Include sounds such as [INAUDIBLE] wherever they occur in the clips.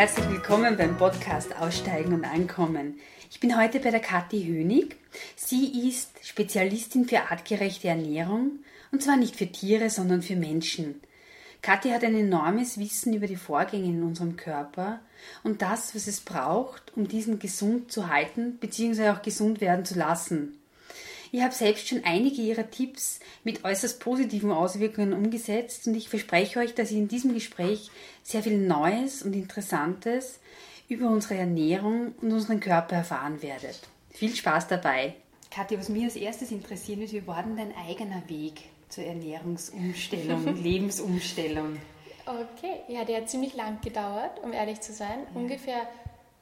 herzlich willkommen beim Podcast Aussteigen und Ankommen. Ich bin heute bei der Kathi Hönig. Sie ist Spezialistin für artgerechte Ernährung und zwar nicht für Tiere, sondern für Menschen. Kathi hat ein enormes Wissen über die Vorgänge in unserem Körper und das, was es braucht, um diesen gesund zu halten bzw. auch gesund werden zu lassen. Ich habe selbst schon einige Ihrer Tipps mit äußerst positiven Auswirkungen umgesetzt und ich verspreche euch, dass ihr in diesem Gespräch sehr viel Neues und Interessantes über unsere Ernährung und unseren Körper erfahren werdet. Viel Spaß dabei! Kathi, was mich als erstes interessiert ist, wie war denn dein eigener Weg zur Ernährungsumstellung, [LAUGHS] Lebensumstellung? Okay, ja, der hat ziemlich lang gedauert, um ehrlich zu sein. Ja. Ungefähr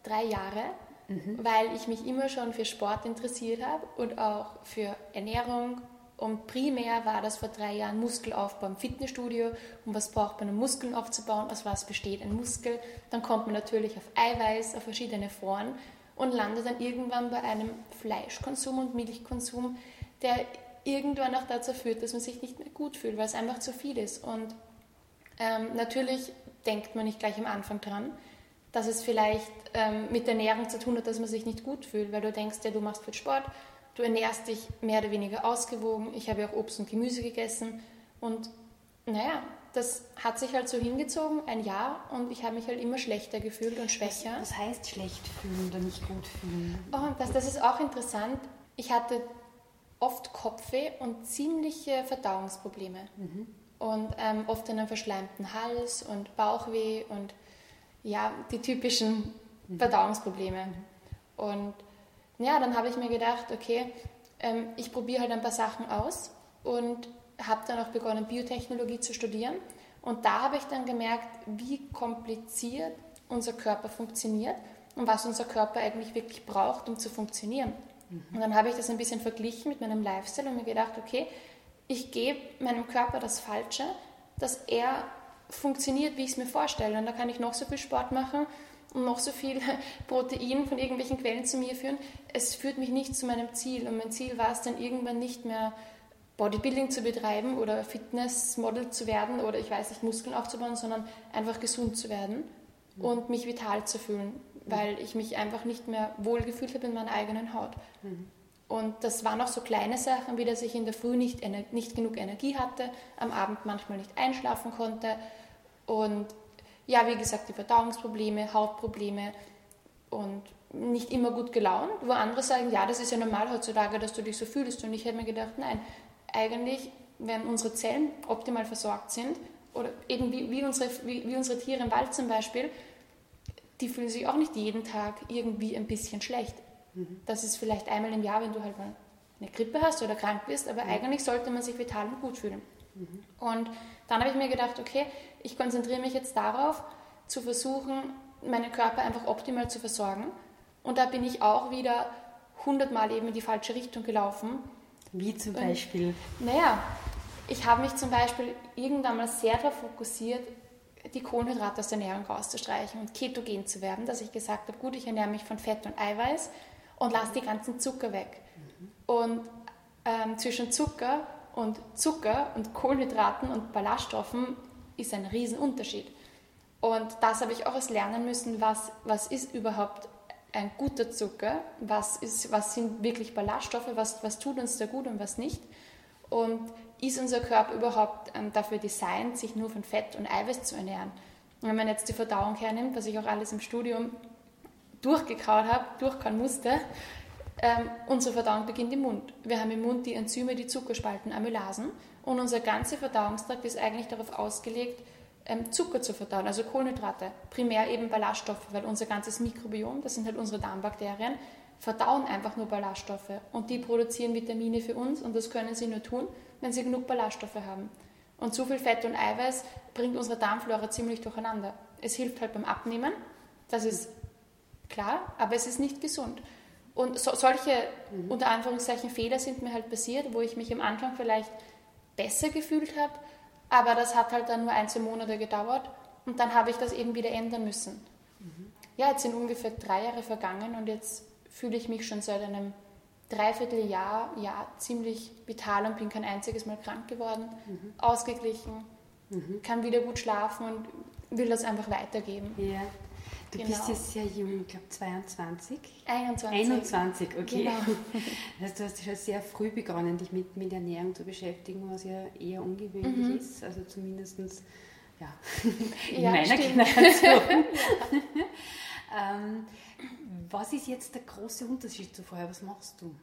drei Jahre mhm. weil ich mich immer schon für Sport interessiert habe und auch für Ernährung. Und primär war das vor drei Jahren Muskelaufbau im Fitnessstudio. Und was braucht man, um Muskeln aufzubauen? Aus was besteht ein Muskel? Dann kommt man natürlich auf Eiweiß, auf verschiedene Foren und landet dann irgendwann bei einem Fleischkonsum und Milchkonsum, der irgendwann auch dazu führt, dass man sich nicht mehr gut fühlt, weil es einfach zu viel ist. Und ähm, natürlich denkt man nicht gleich am Anfang dran, dass es vielleicht ähm, mit der Ernährung zu tun hat, dass man sich nicht gut fühlt, weil du denkst, ja, du machst viel Sport, du ernährst dich mehr oder weniger ausgewogen. Ich habe ja auch Obst und Gemüse gegessen und naja, das hat sich halt so hingezogen, ein Jahr, und ich habe mich halt immer schlechter gefühlt und schwächer. Was, was heißt schlecht fühlen oder nicht gut fühlen? Oh, das, das ist auch interessant. Ich hatte oft Kopfweh und ziemliche Verdauungsprobleme. Mhm. Und ähm, oft einen verschleimten Hals und Bauchweh und ja, die typischen Verdauungsprobleme. Und ja, dann habe ich mir gedacht, okay, ähm, ich probiere halt ein paar Sachen aus und habe dann auch begonnen, Biotechnologie zu studieren. Und da habe ich dann gemerkt, wie kompliziert unser Körper funktioniert und was unser Körper eigentlich wirklich braucht, um zu funktionieren. Mhm. Und dann habe ich das ein bisschen verglichen mit meinem Lifestyle und mir gedacht, okay, ich gebe meinem Körper das Falsche, dass er funktioniert, wie ich es mir vorstelle. Und da kann ich noch so viel Sport machen und noch so viel [LAUGHS] Protein von irgendwelchen Quellen zu mir führen. Es führt mich nicht zu meinem Ziel. Und mein Ziel war es dann irgendwann nicht mehr, Bodybuilding zu betreiben oder Fitnessmodel zu werden oder ich weiß nicht, Muskeln aufzubauen, sondern einfach gesund zu werden mhm. und mich vital zu fühlen, mhm. weil ich mich einfach nicht mehr wohl gefühlt habe in meiner eigenen Haut. Mhm. Und das waren auch so kleine Sachen, wie dass ich in der Früh nicht, nicht genug Energie hatte, am Abend manchmal nicht einschlafen konnte, und ja, wie gesagt, die Verdauungsprobleme, Hautprobleme und nicht immer gut gelaunt, wo andere sagen, ja, das ist ja normal heutzutage, dass du dich so fühlst. Und ich hätte mir gedacht, nein, eigentlich, wenn unsere Zellen optimal versorgt sind, oder eben wie, wie, unsere, wie, wie unsere Tiere im Wald zum Beispiel, die fühlen sich auch nicht jeden Tag irgendwie ein bisschen schlecht. Mhm. Das ist vielleicht einmal im Jahr, wenn du halt mal eine Grippe hast oder krank bist, aber mhm. eigentlich sollte man sich vital und gut fühlen. Mhm. Und dann habe ich mir gedacht, okay, ich konzentriere mich jetzt darauf, zu versuchen, meinen Körper einfach optimal zu versorgen. Und da bin ich auch wieder hundertmal eben in die falsche Richtung gelaufen. Wie zum Beispiel? Und, naja, ich habe mich zum Beispiel irgendwann mal sehr darauf fokussiert, die Kohlenhydrate aus der Ernährung rauszustreichen und ketogen zu werden, dass ich gesagt habe, gut, ich ernähre mich von Fett und Eiweiß und lasse die ganzen Zucker weg. Mhm. Und ähm, zwischen Zucker und Zucker und Kohlenhydraten und Ballaststoffen ist ein Riesenunterschied. Und das habe ich auch erst lernen müssen, was, was ist überhaupt ein guter Zucker, was, ist, was sind wirklich Ballaststoffe, was, was tut uns da gut und was nicht. Und ist unser Körper überhaupt ähm, dafür designt, sich nur von Fett und Eiweiß zu ernähren? Und wenn man jetzt die Verdauung hernimmt, was ich auch alles im Studium durchgekaut habe, durchkauen musste, ähm, unsere Verdauung beginnt im Mund. Wir haben im Mund die Enzyme, die Zuckerspalten, Amylasen und unser ganzer Verdauungstrakt ist eigentlich darauf ausgelegt, ähm, Zucker zu verdauen, also Kohlenhydrate, primär eben Ballaststoffe, weil unser ganzes Mikrobiom, das sind halt unsere Darmbakterien, verdauen einfach nur Ballaststoffe und die produzieren Vitamine für uns und das können sie nur tun, wenn sie genug Ballaststoffe haben. Und zu viel Fett und Eiweiß bringt unsere Darmflora ziemlich durcheinander. Es hilft halt beim Abnehmen, das ist klar, aber es ist nicht gesund. Und so, solche, mhm. unter Anführungszeichen, Fehler sind mir halt passiert, wo ich mich am Anfang vielleicht besser gefühlt habe, aber das hat halt dann nur ein, zwei Monate gedauert und dann habe ich das eben wieder ändern müssen. Mhm. Ja, jetzt sind ungefähr drei Jahre vergangen und jetzt fühle ich mich schon seit einem Dreivierteljahr ja, ziemlich vital und bin kein einziges Mal krank geworden, mhm. ausgeglichen, mhm. kann wieder gut schlafen und will das einfach weitergeben. Ja. Du genau. bist ja sehr jung, ich glaube 22. 21. 21, okay. Genau. Das [LAUGHS] heißt, du hast schon sehr früh begonnen, dich mit, mit Ernährung zu beschäftigen, was ja eher ungewöhnlich mhm. ist. Also zumindest ja, [LAUGHS] in ja, meiner stimmt. Generation. [LAUGHS] ähm, was ist jetzt der große Unterschied zu vorher? Was machst du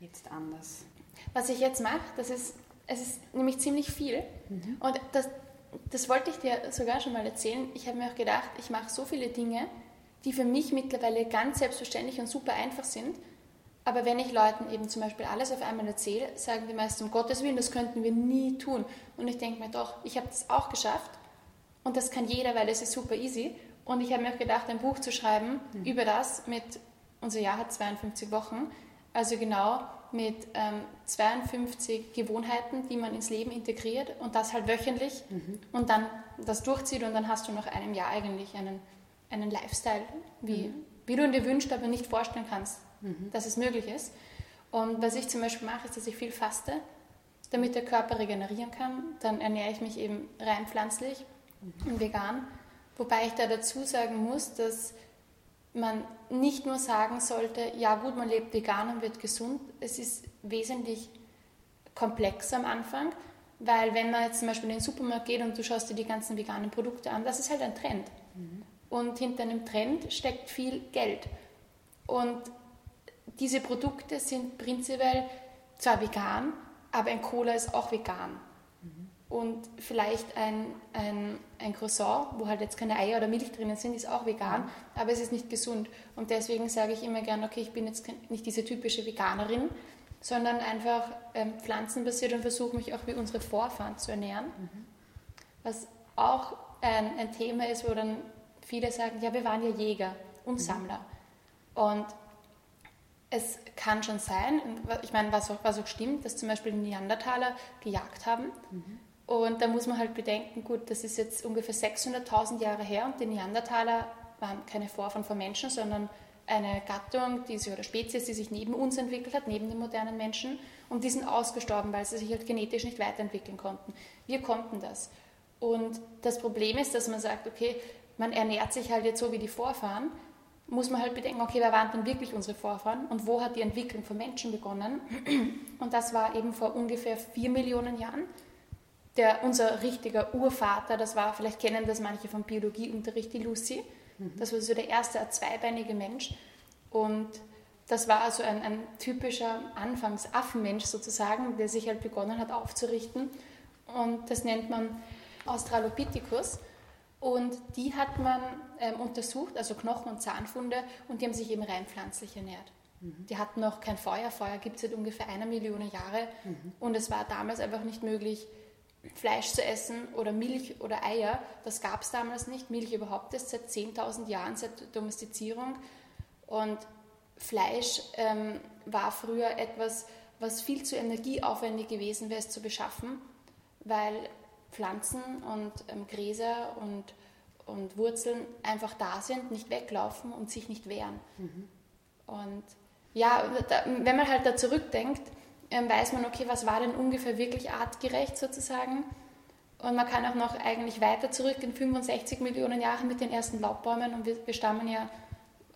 jetzt anders? Was ich jetzt mache, das ist, es ist nämlich ziemlich viel. Mhm. Und das, das wollte ich dir sogar schon mal erzählen. Ich habe mir auch gedacht, ich mache so viele Dinge, die für mich mittlerweile ganz selbstverständlich und super einfach sind. Aber wenn ich Leuten eben zum Beispiel alles auf einmal erzähle, sagen die meisten, um Gottes Willen, das könnten wir nie tun. Und ich denke mir doch, ich habe das auch geschafft. Und das kann jeder, weil es ist super easy. Und ich habe mir auch gedacht, ein Buch zu schreiben mhm. über das mit, unser Jahr hat 52 Wochen, also genau mit ähm, 52 Gewohnheiten, die man ins Leben integriert und das halt wöchentlich mhm. und dann das durchzieht und dann hast du nach einem Jahr eigentlich einen, einen Lifestyle, wie, mhm. wie du ihn dir wünschst, aber nicht vorstellen kannst, mhm. dass es möglich ist. Und was ich zum Beispiel mache, ist, dass ich viel faste, damit der Körper regenerieren kann. Dann ernähre ich mich eben rein pflanzlich mhm. und vegan. Wobei ich da dazu sagen muss, dass man nicht nur sagen sollte, ja gut, man lebt vegan und wird gesund. Es ist wesentlich komplexer am Anfang, weil wenn man jetzt zum Beispiel in den Supermarkt geht und du schaust dir die ganzen veganen Produkte an, das ist halt ein Trend. Mhm. Und hinter einem Trend steckt viel Geld. Und diese Produkte sind prinzipiell zwar vegan, aber ein Cola ist auch vegan und vielleicht ein, ein, ein Croissant, wo halt jetzt keine Eier oder Milch drinnen sind, ist auch vegan, aber es ist nicht gesund. Und deswegen sage ich immer gern, okay, ich bin jetzt nicht diese typische Veganerin, sondern einfach ähm, pflanzenbasiert und versuche mich auch wie unsere Vorfahren zu ernähren. Mhm. Was auch ein, ein, Thema ist, wo dann viele sagen, ja, wir waren ja Jäger und mhm. Sammler. Und es kann schon sein, ich meine, was auch, was auch stimmt, dass zum Beispiel die Neandertaler gejagt haben. Mhm. Und da muss man halt bedenken, gut, das ist jetzt ungefähr 600.000 Jahre her und die Neandertaler waren keine Vorfahren von Menschen, sondern eine Gattung die sich, oder Spezies, die sich neben uns entwickelt hat, neben den modernen Menschen. Und die sind ausgestorben, weil sie sich halt genetisch nicht weiterentwickeln konnten. Wir konnten das. Und das Problem ist, dass man sagt, okay, man ernährt sich halt jetzt so wie die Vorfahren, muss man halt bedenken, okay, wer waren denn wirklich unsere Vorfahren und wo hat die Entwicklung von Menschen begonnen? Und das war eben vor ungefähr vier Millionen Jahren der, unser richtiger Urvater, das war, vielleicht kennen das manche vom Biologieunterricht, die Lucy. Mhm. Das war so der erste zweibeinige Mensch. Und das war also ein, ein typischer Anfangsaffenmensch sozusagen, der sich halt begonnen hat aufzurichten. Und das nennt man Australopithecus. Und die hat man ähm, untersucht, also Knochen- und Zahnfunde, und die haben sich eben rein pflanzlich ernährt. Mhm. Die hatten noch kein Feuer. Feuer gibt es seit ungefähr einer Million Jahre. Mhm. Und es war damals einfach nicht möglich, Fleisch zu essen oder Milch oder Eier, das gab es damals nicht. Milch überhaupt erst seit 10.000 Jahren, seit Domestizierung. Und Fleisch ähm, war früher etwas, was viel zu energieaufwendig gewesen wäre, es zu beschaffen, weil Pflanzen und ähm, Gräser und, und Wurzeln einfach da sind, nicht weglaufen und sich nicht wehren. Mhm. Und ja, da, wenn man halt da zurückdenkt, weiß man, okay, was war denn ungefähr wirklich artgerecht sozusagen. Und man kann auch noch eigentlich weiter zurück in 65 Millionen Jahren mit den ersten Laubbäumen und wir, wir stammen ja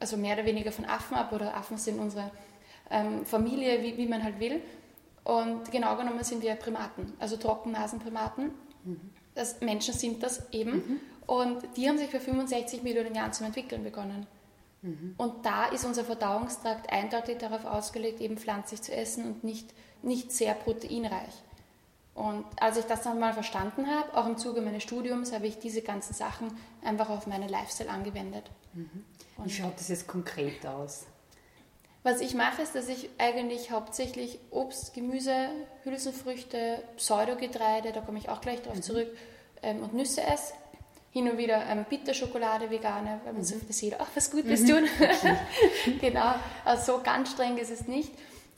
also mehr oder weniger von Affen ab oder Affen sind unsere ähm, Familie, wie, wie man halt will. Und genau genommen sind wir Primaten, also Trockennasenprimaten. Mhm. Das, Menschen sind das eben. Mhm. Und die haben sich vor 65 Millionen Jahren zum Entwickeln begonnen. Mhm. Und da ist unser Verdauungstrakt eindeutig darauf ausgelegt, eben pflanzlich zu essen und nicht, nicht sehr proteinreich. Und als ich das dann mal verstanden habe, auch im Zuge meines Studiums, habe ich diese ganzen Sachen einfach auf meinen Lifestyle angewendet. Mhm. Wie schaut das jetzt konkret aus? Was ich mache, ist, dass ich eigentlich hauptsächlich Obst, Gemüse, Hülsenfrüchte, Pseudogetreide, da komme ich auch gleich darauf mhm. zurück, ähm, und Nüsse esse hin und wieder ähm, Bitterschokolade vegane, weil man mhm. so jeder auch was Gutes mhm. tun. [LAUGHS] genau, also so ganz streng ist es nicht.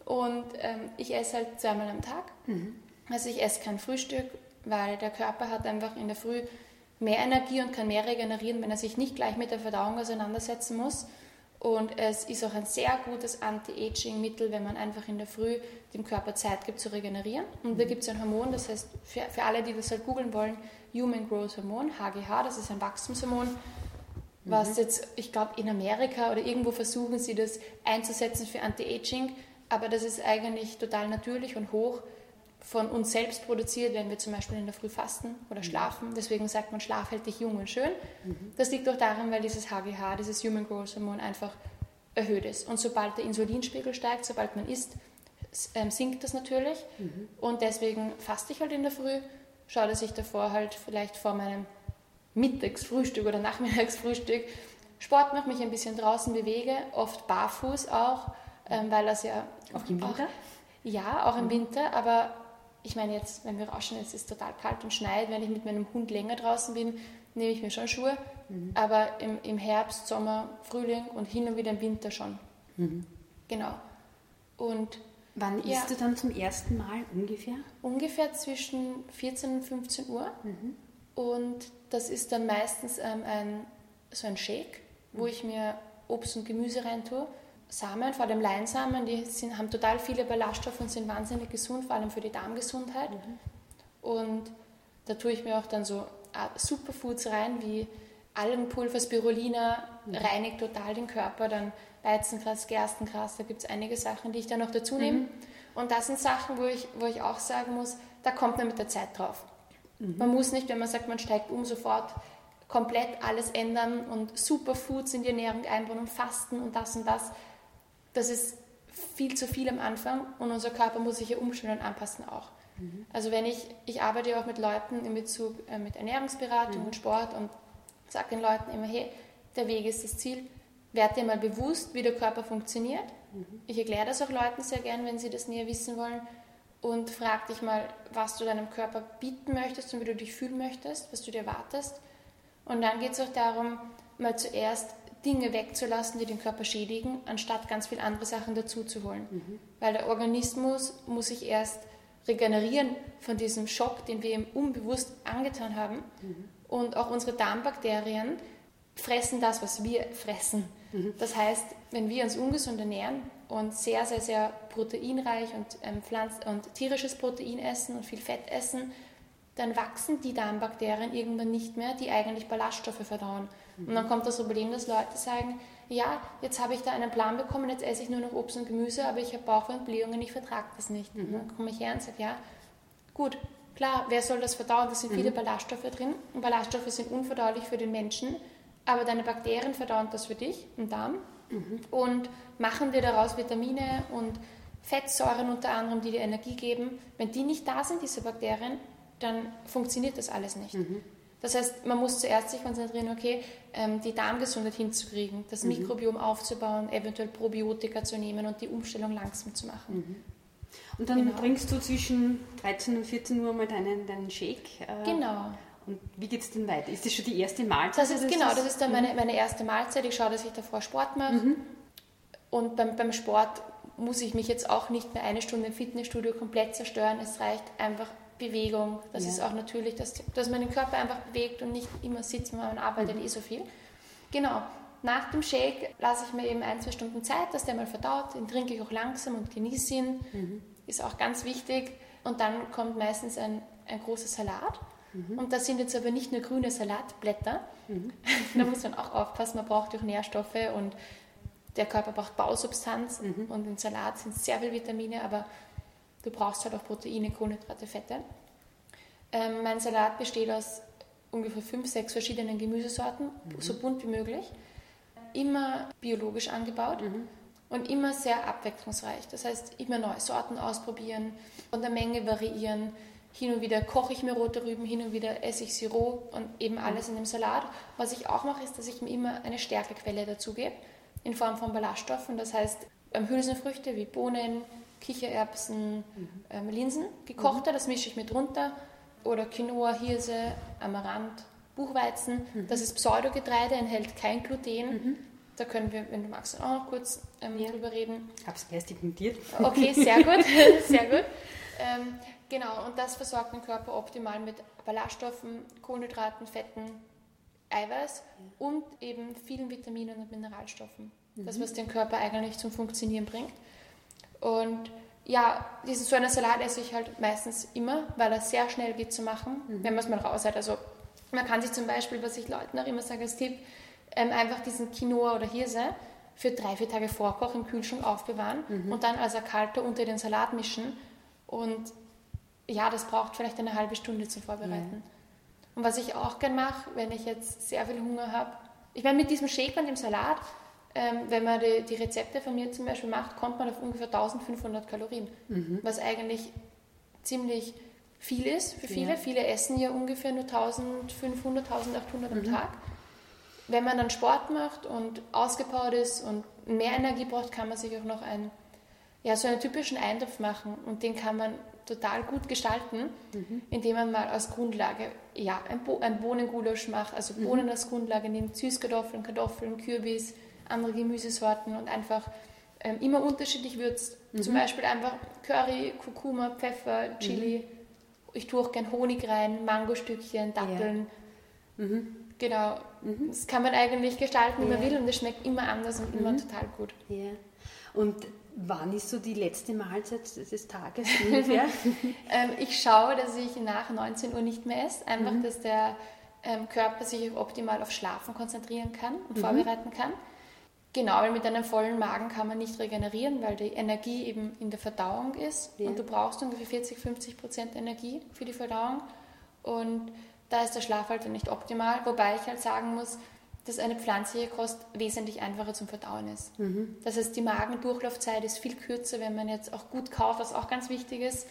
Und ähm, ich esse halt zweimal am Tag. Mhm. Also ich esse kein Frühstück, weil der Körper hat einfach in der Früh mehr Energie und kann mehr regenerieren, wenn er sich nicht gleich mit der Verdauung auseinandersetzen muss. Und es ist auch ein sehr gutes Anti-Aging-Mittel, wenn man einfach in der Früh dem Körper Zeit gibt zu regenerieren. Und da mhm. gibt es ein Hormon, das heißt, für, für alle, die das halt googeln wollen, Human Growth Hormon, HGH, das ist ein Wachstumshormon. was jetzt, ich glaube, in Amerika oder irgendwo versuchen sie das einzusetzen für Anti-Aging, aber das ist eigentlich total natürlich und hoch von uns selbst produziert, wenn wir zum Beispiel in der Früh fasten oder schlafen. Deswegen sagt man, Schlaf hält dich jung und schön. Das liegt auch daran, weil dieses HGH, dieses Human Growth Hormone, einfach erhöht ist. Und sobald der Insulinspiegel steigt, sobald man isst, ähm, sinkt das natürlich. Mhm. Und deswegen faste ich halt in der Früh, schaue, dass ich davor halt vielleicht vor meinem Mittagsfrühstück oder [LAUGHS] Nachmittagsfrühstück Sport mache, mich ein bisschen draußen bewege, oft barfuß auch, ähm, weil das ja... Auch im Winter? Auch, ja, auch im mhm. Winter, aber ich meine jetzt, wenn wir rauschen, es ist total kalt und schneit, wenn ich mit meinem Hund länger draußen bin, nehme ich mir schon Schuhe, mhm. aber im, im Herbst, Sommer, Frühling und hin und wieder im Winter schon. Mhm. Genau. Und Wann ja, isst du dann zum ersten Mal ungefähr? Ungefähr zwischen 14 und 15 Uhr. Mhm. Und das ist dann meistens ähm, ein, so ein Shake, wo ich mir Obst und Gemüse reintue. Samen, vor allem Leinsamen, die sind, haben total viele Ballaststoffe und sind wahnsinnig gesund, vor allem für die Darmgesundheit. Mhm. Und da tue ich mir auch dann so äh, Superfoods rein, wie Algenpulver, Spirulina, mhm. reinigt total den Körper, dann Weizengras, Gerstengras, da gibt es einige Sachen, die ich da noch dazu nehme. Mhm. Und das sind Sachen, wo ich, wo ich auch sagen muss, da kommt man mit der Zeit drauf. Mhm. Man muss nicht, wenn man sagt, man steigt um, sofort komplett alles ändern und Superfoods in die Ernährung einbauen und fasten und das und das. Das ist viel zu viel am Anfang und unser Körper muss sich ja umstellen und anpassen auch. Mhm. Also wenn ich, ich arbeite ja auch mit Leuten in Bezug äh, mit Ernährungsberatung mhm. und Sport und sage den Leuten immer, hey, der Weg ist das Ziel, werd dir mal bewusst, wie der Körper funktioniert. Mhm. Ich erkläre das auch Leuten sehr gern, wenn sie das näher wissen wollen und frag dich mal, was du deinem Körper bieten möchtest und wie du dich fühlen möchtest, was du dir erwartest. Und dann geht es auch darum, mal zuerst Dinge wegzulassen, die den Körper schädigen, anstatt ganz viele andere Sachen dazuzuholen. Mhm. Weil der Organismus muss sich erst regenerieren von diesem Schock, den wir ihm unbewusst angetan haben. Mhm. Und auch unsere Darmbakterien fressen das, was wir fressen. Mhm. Das heißt, wenn wir uns ungesund ernähren und sehr, sehr, sehr proteinreich und, ähm, Pflanz und tierisches Protein essen und viel Fett essen, dann wachsen die Darmbakterien irgendwann nicht mehr, die eigentlich Ballaststoffe verdauen. Und dann kommt das Problem, dass Leute sagen, ja, jetzt habe ich da einen Plan bekommen, jetzt esse ich nur noch Obst und Gemüse, aber ich habe Bauchweh und Blähungen, ich vertrage das nicht. Mhm. Und dann komme ich her und sage, ja, gut, klar, wer soll das verdauen? Da sind viele mhm. Ballaststoffe drin. Und Ballaststoffe sind unverdaulich für den Menschen, aber deine Bakterien verdauen das für dich im Darm mhm. und machen dir daraus Vitamine und Fettsäuren unter anderem, die dir Energie geben. Wenn die nicht da sind, diese Bakterien, dann funktioniert das alles nicht. Mhm. Das heißt, man muss zuerst sich konzentrieren, okay, ähm, die Darmgesundheit hinzukriegen, das mhm. Mikrobiom aufzubauen, eventuell Probiotika zu nehmen und die Umstellung langsam zu machen. Mhm. Und dann genau. trinkst du zwischen 13 und 14 Uhr mal deinen, deinen Shake. Äh, genau. Und wie geht es denn weiter? Ist das schon die erste Mahlzeit? Das ist, genau, das ist dann meine, mhm. meine erste Mahlzeit. Ich schaue, dass ich davor Sport mache. Mhm. Und beim, beim Sport muss ich mich jetzt auch nicht mehr eine Stunde im Fitnessstudio komplett zerstören. Es reicht einfach Bewegung. Das ja. ist auch natürlich, dass, dass man den Körper einfach bewegt und nicht immer sitzt, weil man arbeitet mhm. eh so viel. Genau. Nach dem Shake lasse ich mir eben ein, zwei Stunden Zeit, dass der mal verdaut. Den trinke ich auch langsam und genieße ihn. Mhm. Ist auch ganz wichtig. Und dann kommt meistens ein, ein großer Salat. Mhm. Und das sind jetzt aber nicht nur grüne Salatblätter. Mhm. [LAUGHS] da muss man auch aufpassen, man braucht auch Nährstoffe und der Körper braucht Bausubstanz. Mhm. Und im Salat sind sehr viele Vitamine, aber Du brauchst halt auch Proteine, Kohlenhydrate, Fette. Ähm, mein Salat besteht aus ungefähr fünf, sechs verschiedenen Gemüsesorten, mhm. so bunt wie möglich. Immer biologisch angebaut mhm. und immer sehr abwechslungsreich. Das heißt, immer neue Sorten ausprobieren, von der Menge variieren. Hin und wieder koche ich mir rote Rüben, hin und wieder esse ich sie roh und eben mhm. alles in dem Salat. Was ich auch mache, ist, dass ich mir immer eine Stärkequelle dazugebe in Form von Ballaststoffen. Das heißt, Hülsenfrüchte wie Bohnen, Kichererbsen, mhm. ähm, Linsen, gekochte, mhm. das mische ich mit runter. Oder Quinoa, Hirse, Amaranth, Buchweizen. Mhm. Das ist Pseudogetreide, enthält kein Gluten. Mhm. Da können wir, wenn du magst, auch noch kurz ähm, ja. drüber reden. Ich habe es erst notiert. Okay, sehr [LAUGHS] gut, [LAUGHS] sehr gut. Ähm, genau, und das versorgt den Körper optimal mit Ballaststoffen, Kohlenhydraten, Fetten, Eiweiß ja. und eben vielen Vitaminen und Mineralstoffen. Mhm. Das, was den Körper eigentlich zum Funktionieren bringt. Und ja, diesen so einen Salat esse ich halt meistens immer, weil er sehr schnell geht zu machen, mhm. wenn man es mal raus hat. Also man kann sich zum Beispiel, was ich Leuten auch immer sage als Tipp, ähm, einfach diesen Quinoa oder Hirse für drei, vier Tage Vorkoch im Kühlschrank aufbewahren mhm. und dann als Erkalter unter den Salat mischen. Und ja, das braucht vielleicht eine halbe Stunde zum Vorbereiten. Ja. Und was ich auch gern mache, wenn ich jetzt sehr viel Hunger habe, ich meine, mit diesem Shake und dem Salat, ähm, wenn man die, die, Rezepte von mir zum Beispiel macht, kommt man auf ungefähr 1500 Kalorien, mhm. was eigentlich ziemlich viel ist für viele. Ja. Viele essen ja ungefähr nur 1500, 1800 mhm. am Tag. Wenn man dann Sport macht und ausgepowert ist und mehr Energie braucht, kann man sich auch noch ein, ja, so einen typischen Eintopf machen und den kann man total gut gestalten, mhm. indem man mal als Grundlage ja, ein, Bo ein Bohnengulasch macht, also mhm. Bohnen als Grundlage nimmt, Süßkartoffeln, Kartoffeln, Kürbis, andere Gemüsesorten und einfach ähm, immer unterschiedlich würzt. Mhm. Zum Beispiel einfach Curry, Kurkuma, Pfeffer, Chili. Mhm. Ich tue auch gern Honig rein, Mangostückchen, Datteln. Ja. Mhm. Genau. Mhm. Das kann man eigentlich gestalten, wie ja. man will und es schmeckt immer anders und immer total gut. Ja. Und Wann ist so die letzte Mahlzeit des Tages [LAUGHS] ungefähr? ähm, ich schaue, dass ich nach 19 Uhr nicht mehr esse, einfach, mhm. dass der ähm, Körper sich optimal auf Schlafen konzentrieren kann und mhm. vorbereiten kann. Genau, weil mit einem vollen Magen kann man nicht regenerieren, weil die Energie eben in der Verdauung ist ja. und du brauchst ungefähr 40, 50 Prozent Energie für die Verdauung und da ist der Schlaf halt nicht optimal, wobei ich halt sagen muss, dass eine pflanzliche Kost wesentlich einfacher zum Verdauen ist. Mhm. Das heißt, die Magendurchlaufzeit ist viel kürzer, wenn man jetzt auch gut kaut, was auch ganz wichtig ist.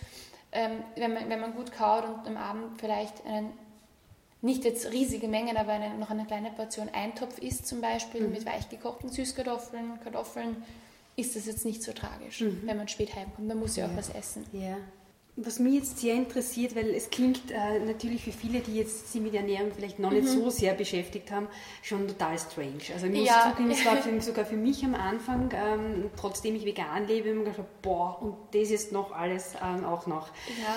Ähm, wenn, man, wenn man gut kaut und am Abend vielleicht einen, nicht jetzt riesige Mengen, aber eine, noch eine kleine Portion Eintopf isst, zum Beispiel mhm. mit weichgekochten Süßkartoffeln, Kartoffeln, ist das jetzt nicht so tragisch, mhm. wenn man spät heimkommt. Man muss ja, ja auch was essen. Ja. Was mich jetzt sehr interessiert, weil es klingt äh, natürlich für viele, die jetzt sich mit Ernährung vielleicht noch nicht mhm. so sehr beschäftigt haben, schon total strange. Also ich muss ja. zugeben, es war [LAUGHS] für, sogar für mich am Anfang, ähm, trotzdem ich vegan lebe, immer gedacht, boah, und das ist noch alles ähm, auch noch. Ja.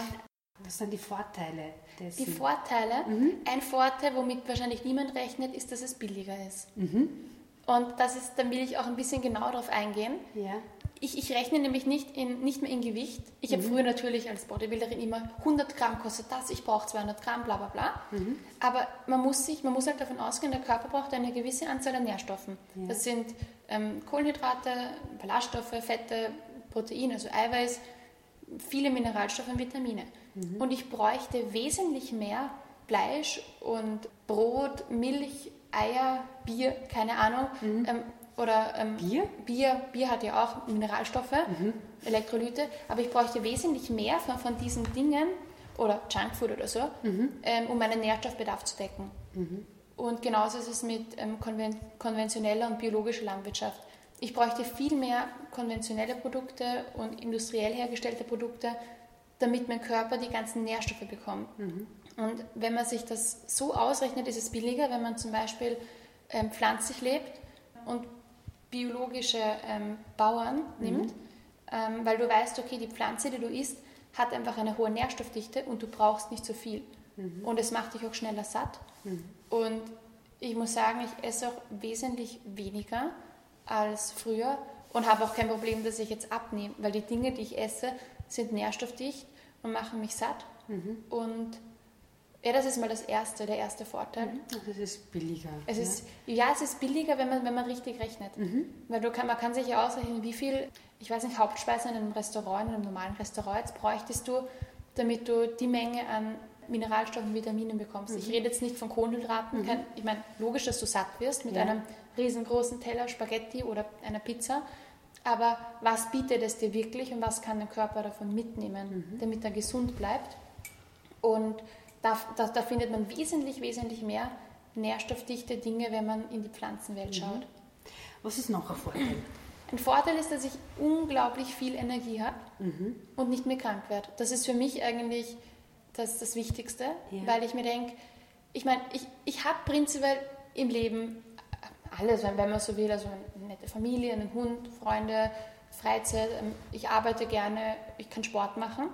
Was sind die Vorteile dessen? Die Vorteile? Mhm. Ein Vorteil, womit wahrscheinlich niemand rechnet, ist, dass es billiger ist. Mhm. Und das ist, dann will ich auch ein bisschen genau darauf eingehen. Ja. Ich, ich rechne nämlich nicht, in, nicht mehr in Gewicht. Ich mhm. habe früher natürlich als Bodybuilderin immer 100 Gramm kostet das, ich brauche 200 Gramm, bla bla bla. Mhm. Aber man muss, sich, man muss halt davon ausgehen, der Körper braucht eine gewisse Anzahl an Nährstoffen. Ja. Das sind ähm, Kohlenhydrate, Ballaststoffe, Fette, Proteine, also Eiweiß, viele Mineralstoffe und Vitamine. Mhm. Und ich bräuchte wesentlich mehr Fleisch und Brot, Milch, Eier, Bier, keine Ahnung, mhm. ähm, oder ähm, Bier? Bier? Bier hat ja auch Mineralstoffe, mhm. Elektrolyte, aber ich bräuchte wesentlich mehr von, von diesen Dingen oder Junkfood oder so, mhm. ähm, um meinen Nährstoffbedarf zu decken. Mhm. Und genauso ist es mit ähm, konven konventioneller und biologischer Landwirtschaft. Ich bräuchte viel mehr konventionelle Produkte und industriell hergestellte Produkte, damit mein Körper die ganzen Nährstoffe bekommt. Mhm. Und wenn man sich das so ausrechnet, ist es billiger, wenn man zum Beispiel ähm, pflanzlich lebt und biologische ähm, Bauern mhm. nimmt, ähm, weil du weißt, okay, die Pflanze, die du isst, hat einfach eine hohe Nährstoffdichte und du brauchst nicht so viel. Mhm. Und es macht dich auch schneller satt. Mhm. Und ich muss sagen, ich esse auch wesentlich weniger als früher und habe auch kein Problem, dass ich jetzt abnehme, weil die Dinge, die ich esse, sind nährstoffdicht und machen mich satt. Mhm. Und ja, das ist mal das erste, der erste Vorteil. Mhm. Also es ist billiger. Es ja? Ist, ja, es ist billiger, wenn man, wenn man richtig rechnet. Mhm. Weil du kann, man kann sich ja ausrechnen, wie viel, ich weiß nicht, Hauptspeisen in einem Restaurant, in einem normalen Restaurant, jetzt bräuchtest du, damit du die Menge an Mineralstoffen und Vitaminen bekommst. Mhm. Ich rede jetzt nicht von Kohlenhydraten. Mhm. Kein, ich meine, logisch, dass du satt wirst mit ja. einem riesengroßen Teller Spaghetti oder einer Pizza. Aber was bietet es dir wirklich und was kann der Körper davon mitnehmen, mhm. damit er gesund bleibt? Und da, da, da, findet man wesentlich, wesentlich mehr nährstoffdichte Dinge, wenn man in die Pflanzenwelt mhm. schaut. Was ist noch ein Vorteil? Ein Vorteil ist, dass ich unglaublich viel Energie habe mhm. und nicht mehr krank werde. Das ist für mich eigentlich das, das Wichtigste, ja. weil ich mir denke, ich meine, ich, ich habe prinzipiell im Leben alles, wenn man so will, also eine nette Familie, einen Hund, Freunde, Freizeit, ähm, ich arbeite gerne, ich kann Sport machen.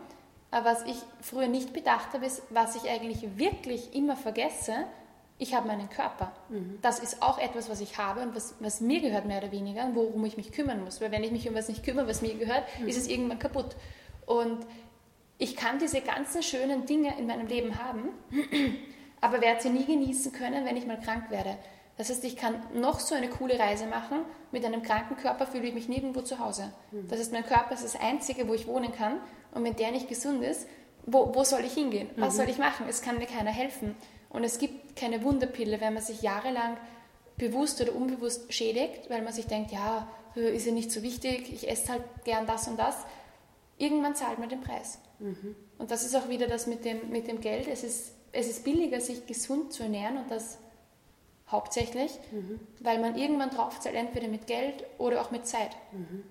Aber was ich früher nicht bedacht habe, ist, was ich eigentlich wirklich immer vergesse, ich habe meinen Körper. Mhm. Das ist auch etwas, was ich habe und was, was, mir gehört, mehr oder weniger, worum ich mich kümmern muss. Weil wenn ich mich um was nicht kümmere, was mir gehört, mhm. ist es irgendwann kaputt. Und ich kann diese ganzen schönen Dinge in meinem Leben haben, [CLEARS THROAT] aber werde sie nie genießen können, wenn ich mal krank werde. Das heißt, ich kann noch so eine coole Reise machen, mit einem kranken Körper fühle ich mich nirgendwo zu Hause. Mhm. Das heißt, mein Körper ist das Einzige, wo ich wohnen kann und wenn der nicht gesund ist, wo, wo soll ich hingehen? Was mhm. soll ich machen? Es kann mir keiner helfen. Und es gibt keine Wunderpille, wenn man sich jahrelang bewusst oder unbewusst schädigt, weil man sich denkt, ja, ist ja nicht so wichtig, ich esse halt gern das und das. Irgendwann zahlt man den Preis. Mhm. Und das ist auch wieder das mit dem, mit dem Geld. Es ist, es ist billiger, sich gesund zu ernähren und das hauptsächlich, mhm. weil man irgendwann drauf zahlt, entweder mit Geld oder auch mit Zeit. Mhm.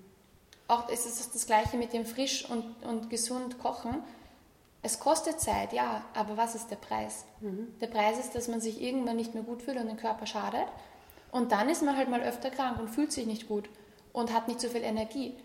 Auch es ist das Gleiche mit dem frisch und, und gesund kochen. Es kostet Zeit, ja, aber was ist der Preis? Mhm. Der Preis ist, dass man sich irgendwann nicht mehr gut fühlt und den Körper schadet. Und dann ist man halt mal öfter krank und fühlt sich nicht gut und hat nicht so viel Energie.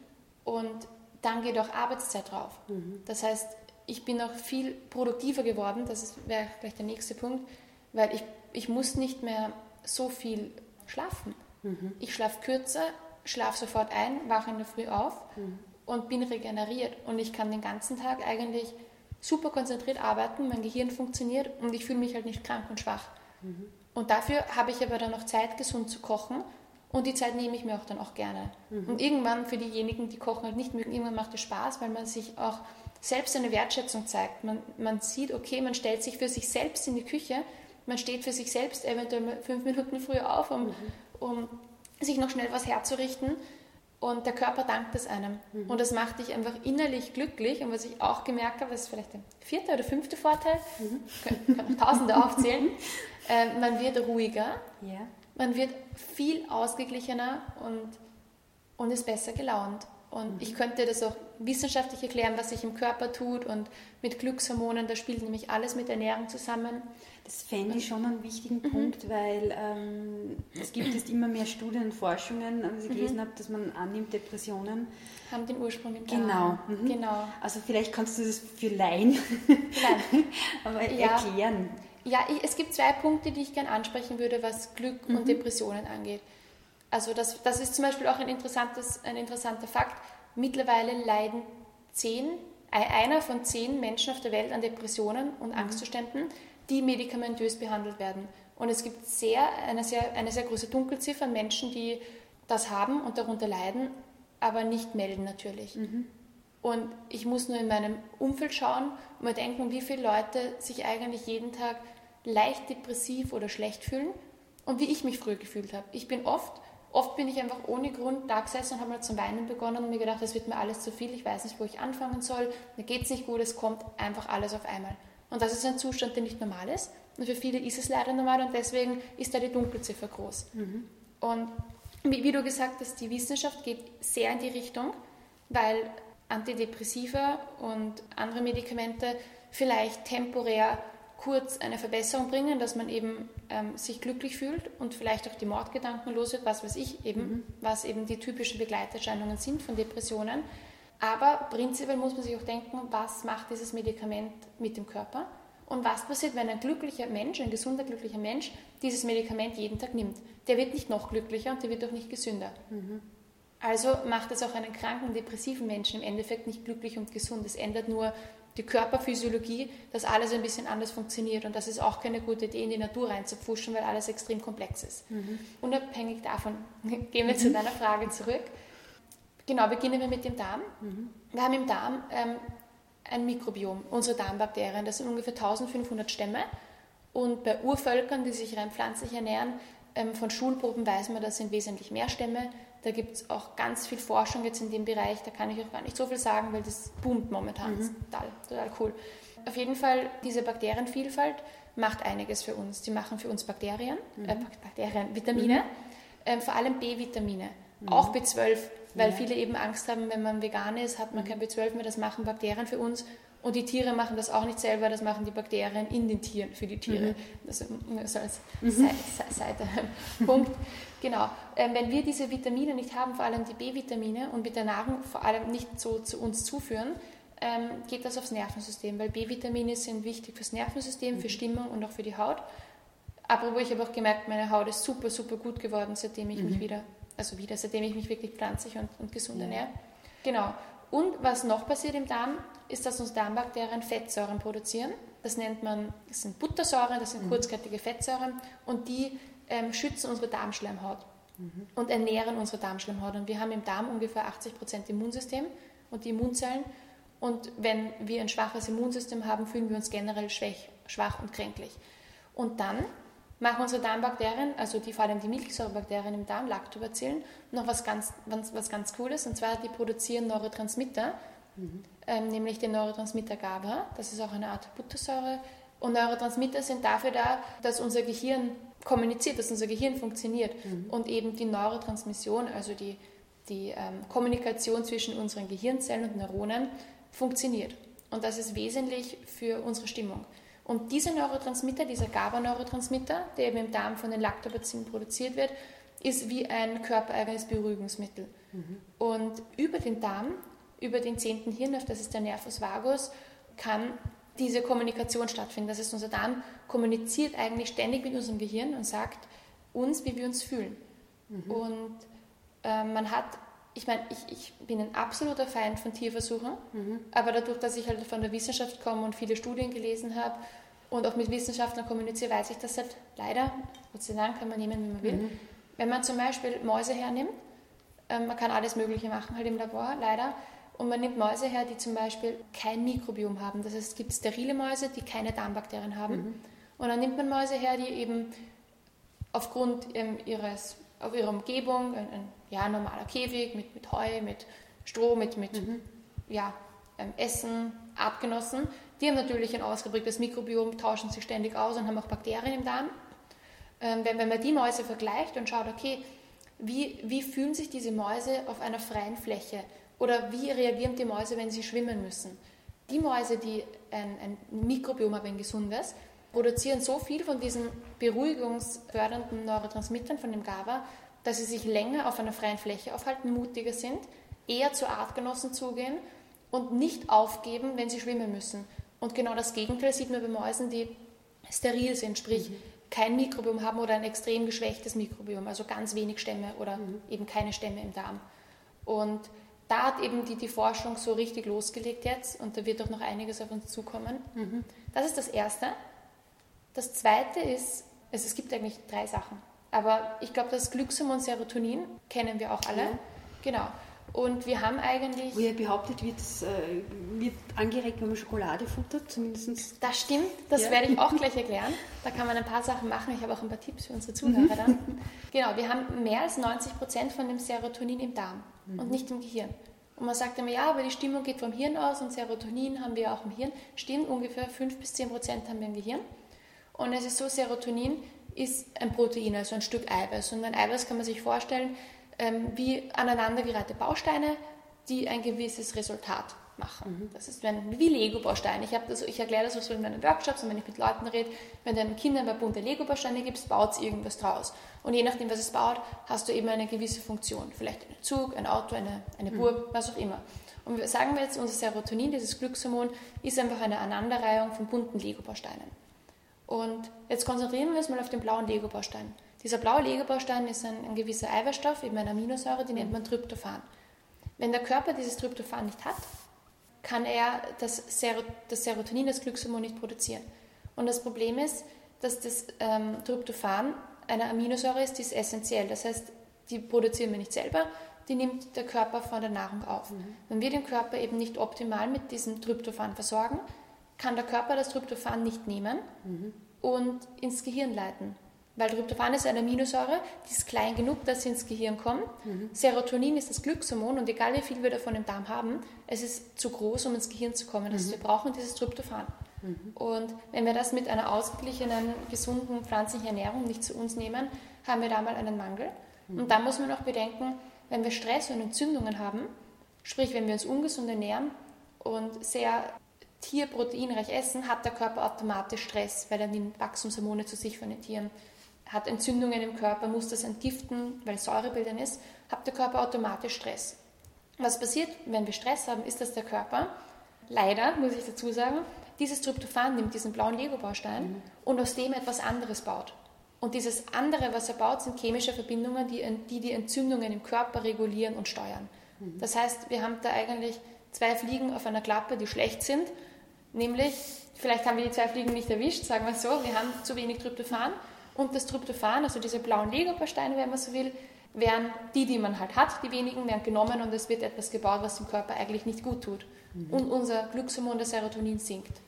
Und dann geht auch Arbeitszeit drauf. Mhm. Das heißt, ich bin auch viel produktiver geworden, das wäre vielleicht der nächste Punkt, weil ich, ich muss nicht mehr so viel schlafen. Mhm. Ich schlafe kürzer, schlafe sofort ein, wache in der Früh auf mhm. und bin regeneriert. Und ich kann den ganzen Tag eigentlich super konzentriert arbeiten, mein Gehirn funktioniert und ich fühle mich halt nicht krank und schwach. Mhm. Und dafür habe ich aber dann noch Zeit, gesund zu kochen und die Zeit nehme ich mir auch dann auch gerne. Mhm. Und irgendwann für diejenigen, die kochen halt nicht mögen, irgendwann macht es Spaß, weil man sich auch selbst eine Wertschätzung zeigt. Man, man sieht, okay, man stellt sich für sich selbst in die Küche, man steht für sich selbst eventuell fünf Minuten früher auf, um, mhm. um sich noch schnell was herzurichten. Und der Körper dankt es einem. Mhm. Und das macht dich einfach innerlich glücklich. Und was ich auch gemerkt habe, das ist vielleicht der vierte oder fünfte Vorteil, mhm. ich kann noch Tausende aufzählen, [LAUGHS] äh, man wird ruhiger, yeah. man wird viel ausgeglichener und, und ist besser gelaunt. Und mhm. ich könnte das auch wissenschaftlich erklären, was sich im Körper tut und mit Glückshormonen, da spielt nämlich alles mit Ernährung zusammen. Das fände ich schon einen wichtigen mhm. Punkt, weil ähm, es gibt jetzt immer mehr Studien und Forschungen, als ich mhm. gelesen habe, dass man annimmt, Depressionen haben den Ursprung im Genau. Mhm. genau. Also vielleicht kannst du das für Laien [LAUGHS] aber ja. erklären. Ja, ich, es gibt zwei Punkte, die ich gerne ansprechen würde, was Glück mhm. und Depressionen angeht. Also das, das ist zum Beispiel auch ein, interessantes, ein interessanter Fakt. Mittlerweile leiden zehn, einer von zehn Menschen auf der Welt an Depressionen und mhm. Angstzuständen die medikamentös behandelt werden. Und es gibt sehr, eine, sehr, eine sehr große Dunkelziffer an Menschen, die das haben und darunter leiden, aber nicht melden natürlich. Mhm. Und ich muss nur in meinem Umfeld schauen und mir denken, wie viele Leute sich eigentlich jeden Tag leicht depressiv oder schlecht fühlen und wie ich mich früher gefühlt habe. Ich bin oft, oft bin ich einfach ohne Grund da gesessen und habe mal zum Weinen begonnen und mir gedacht, das wird mir alles zu viel, ich weiß nicht, wo ich anfangen soll, mir geht es nicht gut, es kommt einfach alles auf einmal. Und das ist ein Zustand, der nicht normal ist. Und für viele ist es leider normal und deswegen ist da die Dunkelziffer groß. Mhm. Und wie, wie, du gesagt hast, die Wissenschaft geht sehr in die Richtung, weil Antidepressiva und andere Medikamente vielleicht temporär kurz eine Verbesserung bringen, dass man eben ähm, sich glücklich fühlt und vielleicht auch die Mordgedanken los wird, was weiß ich eben, mhm. was eben die typischen Begleiterscheinungen sind von Depressionen. Aber prinzipiell muss man sich auch denken, was macht dieses Medikament mit dem Körper und was passiert, wenn ein glücklicher Mensch, ein gesunder, glücklicher Mensch dieses Medikament jeden Tag nimmt. Der wird nicht noch glücklicher und der wird auch nicht gesünder. Mhm. Also macht es auch einen kranken, depressiven Menschen im Endeffekt nicht glücklich und gesund. Es ändert nur die Körperphysiologie, dass alles ein bisschen anders funktioniert. Und das ist auch keine gute Idee, in die Natur reinzupfuschen, weil alles extrem komplex ist. Mhm. Unabhängig davon [LAUGHS] gehen wir mhm. zu deiner Frage zurück. Genau, beginnen wir mit dem Darm. Mhm. Wir haben im Darm ähm, ein Mikrobiom, unsere Darmbakterien. Das sind ungefähr 1500 Stämme. Und bei Urvölkern, die sich rein pflanzlich ernähren, ähm, von Schulproben weiß man, das sind wesentlich mehr Stämme. Da gibt es auch ganz viel Forschung jetzt in dem Bereich. Da kann ich auch gar nicht so viel sagen, weil das boomt momentan. Mhm. Total, total cool. Auf jeden Fall, diese Bakterienvielfalt macht einiges für uns. Die machen für uns Bakterien, mhm. äh, Bakterien, Vitamine, mhm. ähm, vor allem B-Vitamine, mhm. auch B12 weil ja. viele eben Angst haben, wenn man vegan ist, hat man kein B12 mehr, das machen Bakterien für uns. Und die Tiere machen das auch nicht selber, das machen die Bakterien in den Tieren für die Tiere. Mhm. Das so als mhm. Seitepunkt. [LAUGHS] genau. Ähm, wenn wir diese Vitamine nicht haben, vor allem die B-Vitamine, und mit der Nahrung vor allem nicht so zu uns zuführen, ähm, geht das aufs Nervensystem, weil B-Vitamine sind wichtig fürs Nervensystem, für mhm. Stimmung und auch für die Haut. Aber wo ich habe auch gemerkt, meine Haut ist super, super gut geworden, seitdem ich mhm. mich wieder also wieder, seitdem ich mich wirklich pflanzlich und, und gesund ernähre. Genau. Und was noch passiert im Darm, ist, dass uns Darmbakterien Fettsäuren produzieren. Das nennt man, das sind Buttersäuren, das sind mhm. kurzkettige Fettsäuren und die ähm, schützen unsere Darmschleimhaut mhm. und ernähren unsere Darmschleimhaut. Und wir haben im Darm ungefähr 80 Prozent Immunsystem und die Immunzellen. Und wenn wir ein schwaches Immunsystem haben, fühlen wir uns generell schwach, schwach und kränklich. Und dann machen unsere Darmbakterien, also die, vor allem die Milchsäurebakterien im Darm, Lactobacillen, noch was ganz, was, was ganz Cooles. Und zwar, die produzieren Neurotransmitter, mhm. Ähm, nämlich den Neurotransmitter GABA. Das ist auch eine Art Buttersäure. Und Neurotransmitter sind dafür da, dass unser Gehirn kommuniziert, dass unser Gehirn funktioniert. Mhm. Und eben die Neurotransmission, also die, die ähm, Kommunikation zwischen unseren Gehirnzellen und Neuronen, funktioniert. Und das ist wesentlich für unsere Stimmung. Und dieser Neurotransmitter, dieser GABA-Neurotransmitter, der eben im Darm von den Lactobacillen produziert wird, ist wie ein körpereigenes Beruhigungsmittel. Mhm. Und über den Darm, über den zehnten Hirnnerv, das ist der Nervus vagus, kann diese Kommunikation stattfinden. Das heißt, unser Darm kommuniziert eigentlich ständig mit unserem Gehirn und sagt uns, wie wir uns fühlen. Mhm. Und äh, man hat ich meine, ich, ich bin ein absoluter Feind von Tierversuchen, mhm. aber dadurch, dass ich halt von der Wissenschaft komme und viele Studien gelesen habe und auch mit Wissenschaftlern kommuniziere, weiß ich, dass halt leider, Gott sei Dank kann man nehmen, wie man will, mhm. wenn man zum Beispiel Mäuse hernimmt, äh, man kann alles Mögliche machen halt im Labor, leider, und man nimmt Mäuse her, die zum Beispiel kein Mikrobiom haben. Das heißt, es gibt sterile Mäuse, die keine Darmbakterien haben. Mhm. Und dann nimmt man Mäuse her, die eben aufgrund ähm, ihres, auf ihrer Umgebung ein, ein ja, normaler Käfig mit, mit Heu, mit Stroh, mit, mit mhm. ja, ähm, Essen, Artgenossen. Die haben natürlich ein ausgeprägtes Mikrobiom, tauschen sich ständig aus und haben auch Bakterien im Darm. Ähm, wenn, wenn man die Mäuse vergleicht und schaut, okay, wie, wie fühlen sich diese Mäuse auf einer freien Fläche oder wie reagieren die Mäuse, wenn sie schwimmen müssen? Die Mäuse, die ein, ein Mikrobiom haben, ein gesundes, produzieren so viel von diesen beruhigungsfördernden Neurotransmittern, von dem GABA, dass sie sich länger auf einer freien Fläche aufhalten, mutiger sind, eher zu Artgenossen zugehen und nicht aufgeben, wenn sie schwimmen müssen. Und genau das Gegenteil sieht man bei Mäusen, die steril sind, sprich mhm. kein Mikrobiom haben oder ein extrem geschwächtes Mikrobiom, also ganz wenig Stämme oder mhm. eben keine Stämme im Darm. Und da hat eben die, die Forschung so richtig losgelegt jetzt und da wird auch noch einiges auf uns zukommen. Mhm. Das ist das Erste. Das Zweite ist, also es gibt eigentlich drei Sachen. Aber ich glaube, das Glückshormon Serotonin kennen wir auch alle. Ja. Genau. Und wir haben eigentlich. Wo ja behauptet wird, es äh, wird angeregt, wenn man Schokolade futtert, zumindest. Das stimmt, das ja. werde ich auch [LAUGHS] gleich erklären. Da kann man ein paar Sachen machen. Ich habe auch ein paar Tipps für unsere Zuhörer mhm. dann. Genau, wir haben mehr als 90 Prozent von dem Serotonin im Darm mhm. und nicht im Gehirn. Und man sagt immer, ja, aber die Stimmung geht vom Hirn aus und Serotonin haben wir auch im Hirn. Stimmt, ungefähr 5 bis 10 Prozent haben wir im Gehirn. Und es ist so, Serotonin ist ein Protein, also ein Stück Eiweiß. Und ein Eiweiß kann man sich vorstellen ähm, wie aneinandergereihte Bausteine, die ein gewisses Resultat machen. Mhm. Das ist wenn, wie Lego-Bausteine. Ich, ich erkläre das auch so in meinen Workshops und wenn ich mit Leuten rede, wenn du deinen Kindern bei bunte Lego-Bausteine gibst, baut es irgendwas draus. Und je nachdem, was es baut, hast du eben eine gewisse Funktion. Vielleicht ein Zug, ein Auto, eine, eine mhm. Burg, was auch immer. Und sagen wir jetzt, unser Serotonin, dieses Glückshormon, ist einfach eine Aneinanderreihung von bunten Lego-Bausteinen. Und jetzt konzentrieren wir uns mal auf den blauen Lego-Baustein. Dieser blaue Lego-Baustein ist ein, ein, gewisser Eiweißstoff, eben eine Aminosäure, die nennt man Tryptophan. Wenn der Körper dieses Tryptophan nicht hat, kann er das Serotonin, das Glückshormon, nicht produzieren. Und das Problem ist, dass das ähm, Tryptophan eine Aminosäure ist, die ist essentiell. Das heißt, die produzieren wir nicht selber, die nimmt der Körper von der Nahrung auf. Mhm. Wenn wir den Körper eben nicht optimal mit diesem Tryptophan versorgen, kann der Körper das Tryptophan nicht nehmen mhm. und ins Gehirn leiten. Weil Tryptophan ist eine Aminosäure, die ist klein genug, dass sie ins Gehirn kommt. Mhm. Serotonin ist das Glückshormon und egal wie viel wir davon im Darm haben, es ist zu groß, um ins Gehirn zu kommen. Also mhm. wir brauchen dieses Tryptophan. Mhm. Und wenn wir das mit einer ausgeglichenen, gesunden pflanzlichen Ernährung nicht zu uns nehmen, haben wir da mal einen Mangel. Mhm. Und da muss man auch bedenken, wenn wir Stress und Entzündungen haben, sprich wenn wir uns ungesund ernähren und sehr tierproteinreich essen, hat der Körper automatisch Stress, weil er nimmt Wachstumshormone zu sich von den Tieren, hat Entzündungen im Körper, muss das entgiften, weil Säurebildern ist, hat der Körper automatisch Stress. Was passiert, wenn wir Stress haben, ist, dass der Körper, leider muss ich dazu sagen, dieses Tryptophan nimmt, diesen blauen Lego-Baustein, mhm. und aus dem etwas anderes baut. Und dieses andere, was er baut, sind chemische Verbindungen, die die, die Entzündungen im Körper regulieren und steuern. Mhm. Das heißt, wir haben da eigentlich zwei Fliegen auf einer Klappe, die schlecht sind Nämlich, vielleicht haben wir die zwei Fliegen nicht erwischt, sagen wir so, wir haben zu wenig Tryptophan Und das Tryptophan, also diese blauen Lego-Bausteine, wenn man so will, werden die, die man halt hat, die wenigen, werden genommen und es wird etwas gebaut, was dem Körper eigentlich nicht gut tut. Mhm. Und unser Glückshormon, das Serotonin, sinkt.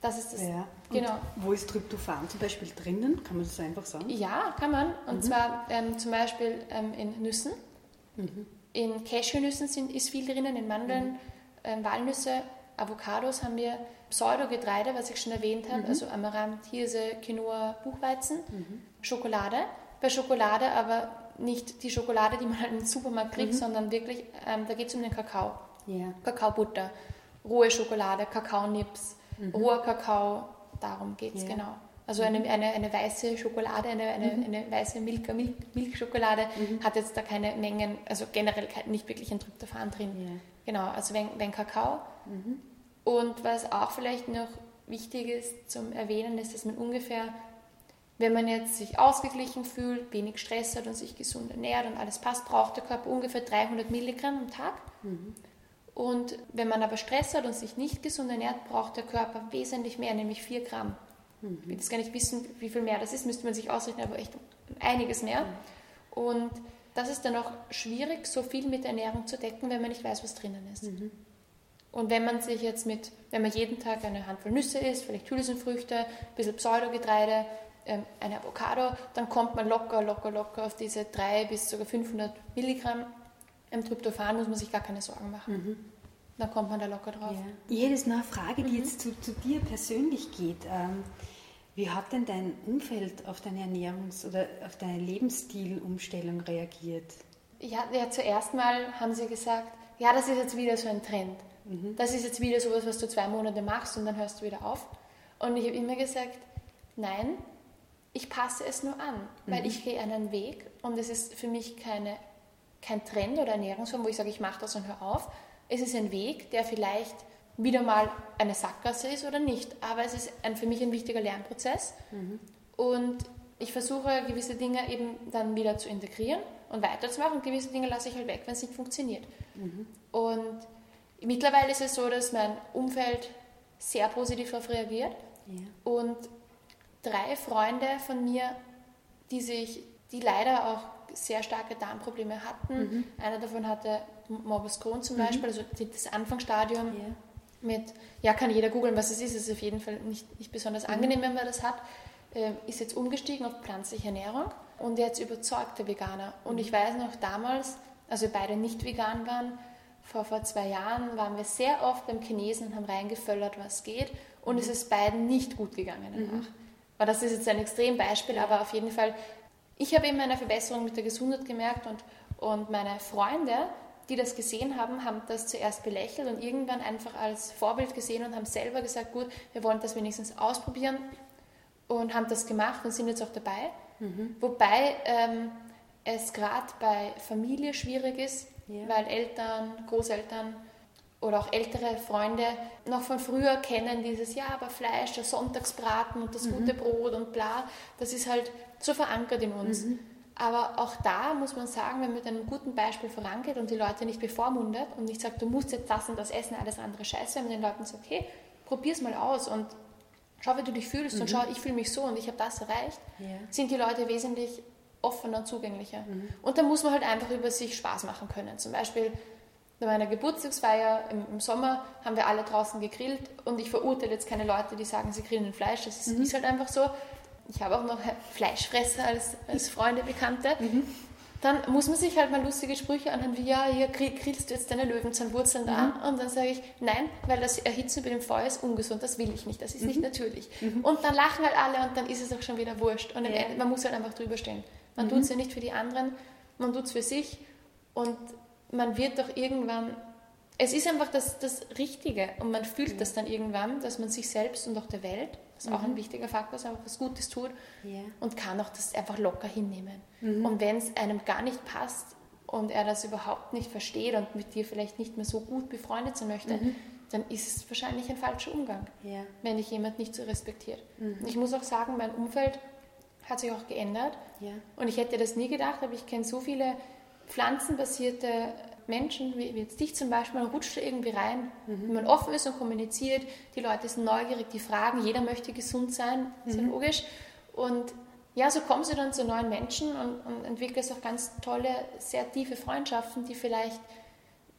Das ist das. Ja. Genau. wo ist Tryptophan zum Beispiel drinnen? Kann man das einfach sagen? Ja, kann man. Und mhm. zwar ähm, zum Beispiel ähm, in Nüssen. Mhm. In Cashewnüssen sind, ist viel drinnen, in Mandeln, mhm. ähm, Walnüsse, Avocados haben wir Pseudogetreide, was ich schon erwähnt habe, mhm. also Amaranth, Hirse, Quinoa, Buchweizen, mhm. Schokolade. Bei Schokolade aber nicht die Schokolade, die man halt im Supermarkt kriegt, mhm. sondern wirklich, ähm, da geht es um den Kakao. Yeah. Kakaobutter, rohe Schokolade, Kakaonips, mhm. roher Kakao, darum geht es yeah. genau. Also eine, mhm. eine, eine weiße Schokolade, eine, eine, mhm. eine weiße Milka, Milch, Milchschokolade hat jetzt da keine Mengen, also generell nicht wirklich ein Tryptophan drin. Yeah. Genau, also wenn, wenn Kakao. Und was auch vielleicht noch wichtig ist zum Erwähnen, ist, dass man ungefähr, wenn man jetzt sich ausgeglichen fühlt, wenig Stress hat und sich gesund ernährt und alles passt, braucht der Körper ungefähr 300 Milligramm am Tag. Mhm. Und wenn man aber Stress hat und sich nicht gesund ernährt, braucht der Körper wesentlich mehr, nämlich 4 Gramm. Mhm. Ich will jetzt gar nicht wissen, wie viel mehr das ist, müsste man sich ausrechnen, aber echt einiges mehr. Mhm. Und das ist dann auch schwierig, so viel mit Ernährung zu decken, wenn man nicht weiß, was drinnen ist. Mhm. Und wenn man sich jetzt mit, wenn man jeden Tag eine Handvoll Nüsse isst, vielleicht Hülsenfrüchte, ein bisschen Pseudogetreide, ähm, eine Avocado, dann kommt man locker, locker, locker auf diese 3 bis sogar 500 Milligramm. Im Tryptophan muss man sich gar keine Sorgen machen. Mhm. Dann kommt man da locker drauf. Ja. Jedes Mal eine Frage, die mhm. jetzt zu, zu, dir persönlich geht. Ähm, wie hat denn dein Umfeld auf deine Ernährungs- oder auf deine Lebensstilumstellung reagiert? Ja, ja, zuerst mal haben sie gesagt, ja, das ist jetzt wieder so ein Trend. Mhm. Das ist jetzt wieder sowas, was du zwei Monate machst und dann hörst du wieder auf. Und ich habe immer gesagt, nein, ich passe es nur an, weil mhm. ich gehe einen Weg und es ist für mich keine, kein Trend oder Ernährungsform, wo ich sage, ich mache das und höre auf. Es ist ein Weg, der vielleicht wieder mal eine Sackgasse ist oder nicht, aber es ist ein, für mich ein wichtiger Lernprozess mhm. und ich versuche gewisse Dinge eben dann wieder zu integrieren und weiterzumachen und gewisse Dinge lasse ich halt weg, wenn es nicht funktioniert. Mhm. Und Mittlerweile ist es so, dass mein Umfeld sehr positiv darauf reagiert. Ja. Und drei Freunde von mir, die sich, die leider auch sehr starke Darmprobleme hatten. Mhm. Einer davon hatte Morbus Crohn zum mhm. Beispiel, also das Anfangsstadium ja. mit, ja, kann jeder googeln, was es ist, es ist auf jeden Fall nicht, nicht besonders mhm. angenehm, wenn man das hat, äh, ist jetzt umgestiegen auf pflanzliche Ernährung und jetzt überzeugter Veganer. Und ich weiß noch damals, als wir beide nicht vegan waren, vor, vor zwei Jahren waren wir sehr oft beim Chinesen und haben reingeföllert, was geht. Und mhm. es ist beiden nicht gut gegangen danach. Mhm. das ist jetzt ein Extrembeispiel, aber auf jeden Fall, ich habe immer eine Verbesserung mit der Gesundheit gemerkt und, und meine Freunde, die das gesehen haben, haben das zuerst belächelt und irgendwann einfach als Vorbild gesehen und haben selber gesagt, gut, wir wollen das wenigstens ausprobieren und haben das gemacht und sind jetzt auch dabei. Mhm. Wobei ähm, es gerade bei Familie schwierig ist, ja. weil Eltern, Großeltern oder auch ältere Freunde noch von früher kennen dieses, ja, aber Fleisch, der Sonntagsbraten und das mhm. gute Brot und bla, das ist halt so verankert in uns. Mhm. Aber auch da muss man sagen, wenn man mit einem guten Beispiel vorangeht und die Leute nicht bevormundet und nicht sagt, du musst jetzt das und das essen, alles andere scheiße, wenn man den Leuten sagt, okay, probier's mal aus und schau, wie du dich fühlst mhm. und schau, ich fühle mich so und ich habe das erreicht, ja. sind die Leute wesentlich offener und zugänglicher. Mhm. Und da muss man halt einfach über sich Spaß machen können. Zum Beispiel bei meiner Geburtstagsfeier im, im, Sommer haben wir alle draußen gegrillt und ich verurteile jetzt keine Leute, die sagen, sie grillen Fleisch. Das ist, mhm. ist halt einfach so. Ich habe auch noch Fleischfresser als, als Freunde, Bekannte. Mhm. Dann muss man sich halt mal lustige Sprüche anhören, wie, ja, hier grillst du jetzt deine Löwenzahnwurzeln mhm. an. Und dann sage ich, nein, weil das Erhitzen über dem Feuer ist ungesund, das will ich nicht, das ist nicht mhm. natürlich. Mhm. Und dann lachen halt alle und dann ist es auch schon wieder wurscht. Und ja. man muss halt einfach drüber stehen. Man mhm. tut es ja nicht für die anderen, man tut es für sich und man wird doch irgendwann, es ist einfach das, das Richtige und man fühlt mhm. das dann irgendwann, dass man sich selbst und auch der Welt, das ist mhm. auch ein wichtiger Faktor, dass was Gutes tut yeah. und kann auch das einfach locker hinnehmen. Mhm. Und wenn es einem gar nicht passt und er das überhaupt nicht versteht und mit dir vielleicht nicht mehr so gut befreundet sein möchte, mhm. dann ist es wahrscheinlich ein falscher Umgang, yeah. wenn dich jemand nicht so respektiert. Mhm. Ich muss auch sagen, mein Umfeld hat sich auch geändert. Ja. Und ich hätte das nie gedacht, aber ich kenne so viele pflanzenbasierte Menschen, wie, jetzt dich zum Beispiel, man rutscht da irgendwie rein. Mhm. Wenn man offen ist und kommuniziert, die Leute sind neugierig, die fragen, jeder möchte gesund sein, ist ja mhm. logisch. Und ja, so kommst du dann zu neuen Menschen und, und entwickelst auch ganz tolle, sehr tiefe Freundschaften, die vielleicht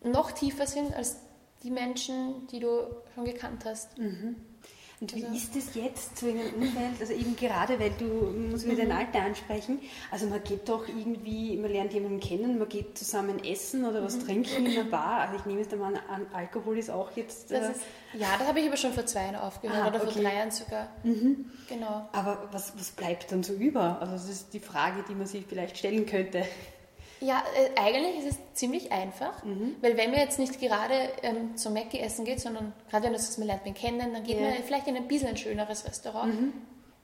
noch tiefer sind als die Menschen, die du schon gekannt hast. Mhm. Und wie also, ist es jetzt so in einem Umfeld, also eben gerade, weil du, muss wieder mhm. dein Alter ansprechen, also man geht doch irgendwie, man lernt jemanden kennen, man geht zusammen essen oder was mhm. trinken in einer Bar, also ich nehme es mal an, Alkohol ist auch jetzt... Äh, ist, ja, das habe ich aber schon vor zwei Jahren aufgehört ah, oder okay. vor drei Jahren sogar. Mhm. Genau. Aber was, was bleibt dann so über? Also das ist die Frage, die man sich vielleicht stellen könnte. Ja, äh, eigentlich ist es ziemlich einfach, mhm. weil wenn man jetzt nicht gerade ähm, zum Mackie essen geht, sondern gerade wenn du sagst, man lernt man kennen, dann geht ja. man vielleicht in ein bisschen ein schöneres Restaurant. Mhm.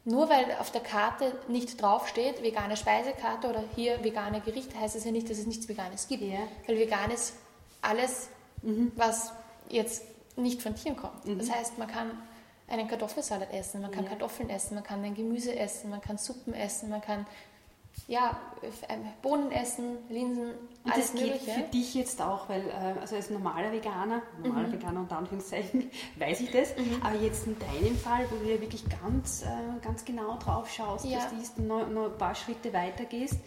Nur weil auf der Karte nicht draufsteht, vegane Speisekarte oder hier vegane Gerichte, heißt es ja nicht, dass es nichts Veganes gibt. Ja. Weil vegan ist alles, mhm. was jetzt nicht von Tieren kommt. Das mhm. heißt, man kann einen Kartoffelsalat essen, man kann ja. Kartoffeln essen, man kann ein Gemüse essen, man kann Suppen essen, man kann ja, ähm, Bohnen essen, Linsen, und alles das Mögliche. für dich jetzt auch, weil äh, also als normaler Veganer, normaler mhm. Veganer unter Anführungszeichen, [LAUGHS] weiß ich das, mhm. aber jetzt in deinem Fall, wo du ja wirklich ganz, äh, ganz genau drauf schaust, ja. dass du noch, noch ein paar Schritte weiter gehst,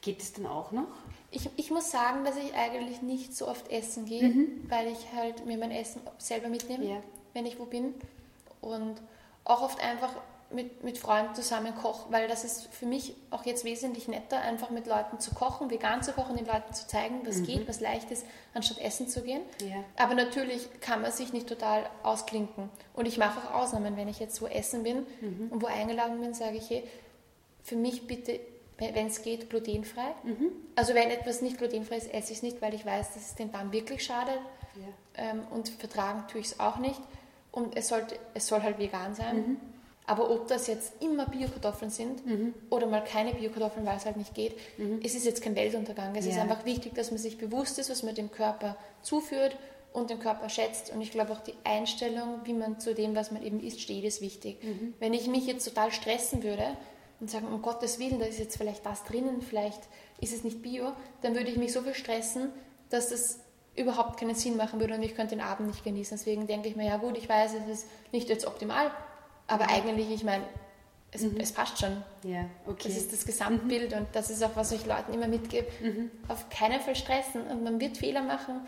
geht es dann auch noch? Ich, ich muss sagen, dass ich eigentlich nicht so oft essen gehe, mhm. weil ich halt mir mein Essen selber mitnehme, ja. wenn ich wo bin. Und auch oft einfach mit, mit Freunden zusammen koche, weil das ist für mich auch jetzt wesentlich netter, einfach mit Leuten zu kochen, vegan zu kochen, den Leuten zu zeigen, was mhm. geht, was leicht ist, anstatt essen zu gehen. Ja. Aber natürlich kann man sich nicht total ausklinken. Und ich mache auch Ausnahmen, wenn ich jetzt wo essen bin mhm. und wo eingeladen bin, sage ich, hey, für mich bitte, wenn es geht, glutenfrei. Mhm. Also wenn etwas nicht glutenfrei ist, esse ich es nicht, weil ich weiß, dass es den Darm wirklich schadet. Ja. Ähm, und vertragen tue ich es auch nicht. Und es, sollte, es soll halt vegan sein. Aber ob das jetzt immer Biokartoffeln sind mhm. oder mal keine Biokartoffeln, weil es halt nicht geht, mhm. es ist jetzt kein Weltuntergang. Es ja. ist einfach wichtig, dass man sich bewusst ist, was man dem Körper zuführt und den Körper schätzt. Und ich glaube auch die Einstellung, wie man zu dem, was man eben isst, steht, ist wichtig. Mhm. Wenn ich mich jetzt total stressen würde und sagen, um Gottes Willen, da ist jetzt vielleicht das drinnen, vielleicht ist es nicht Bio, dann würde ich mich so viel stressen, dass das überhaupt keinen Sinn machen würde und ich könnte den Abend nicht genießen. Deswegen denke ich mir, ja gut, ich weiß, es ist nicht jetzt optimal, aber eigentlich, ich meine, es, mhm. es, passt schon. Ja, okay. Das ist das Gesamtbild mhm. und das ist auch, was ich Leuten immer mitgebe. Mhm. Auf keinen Fall stressen und man wird Fehler machen.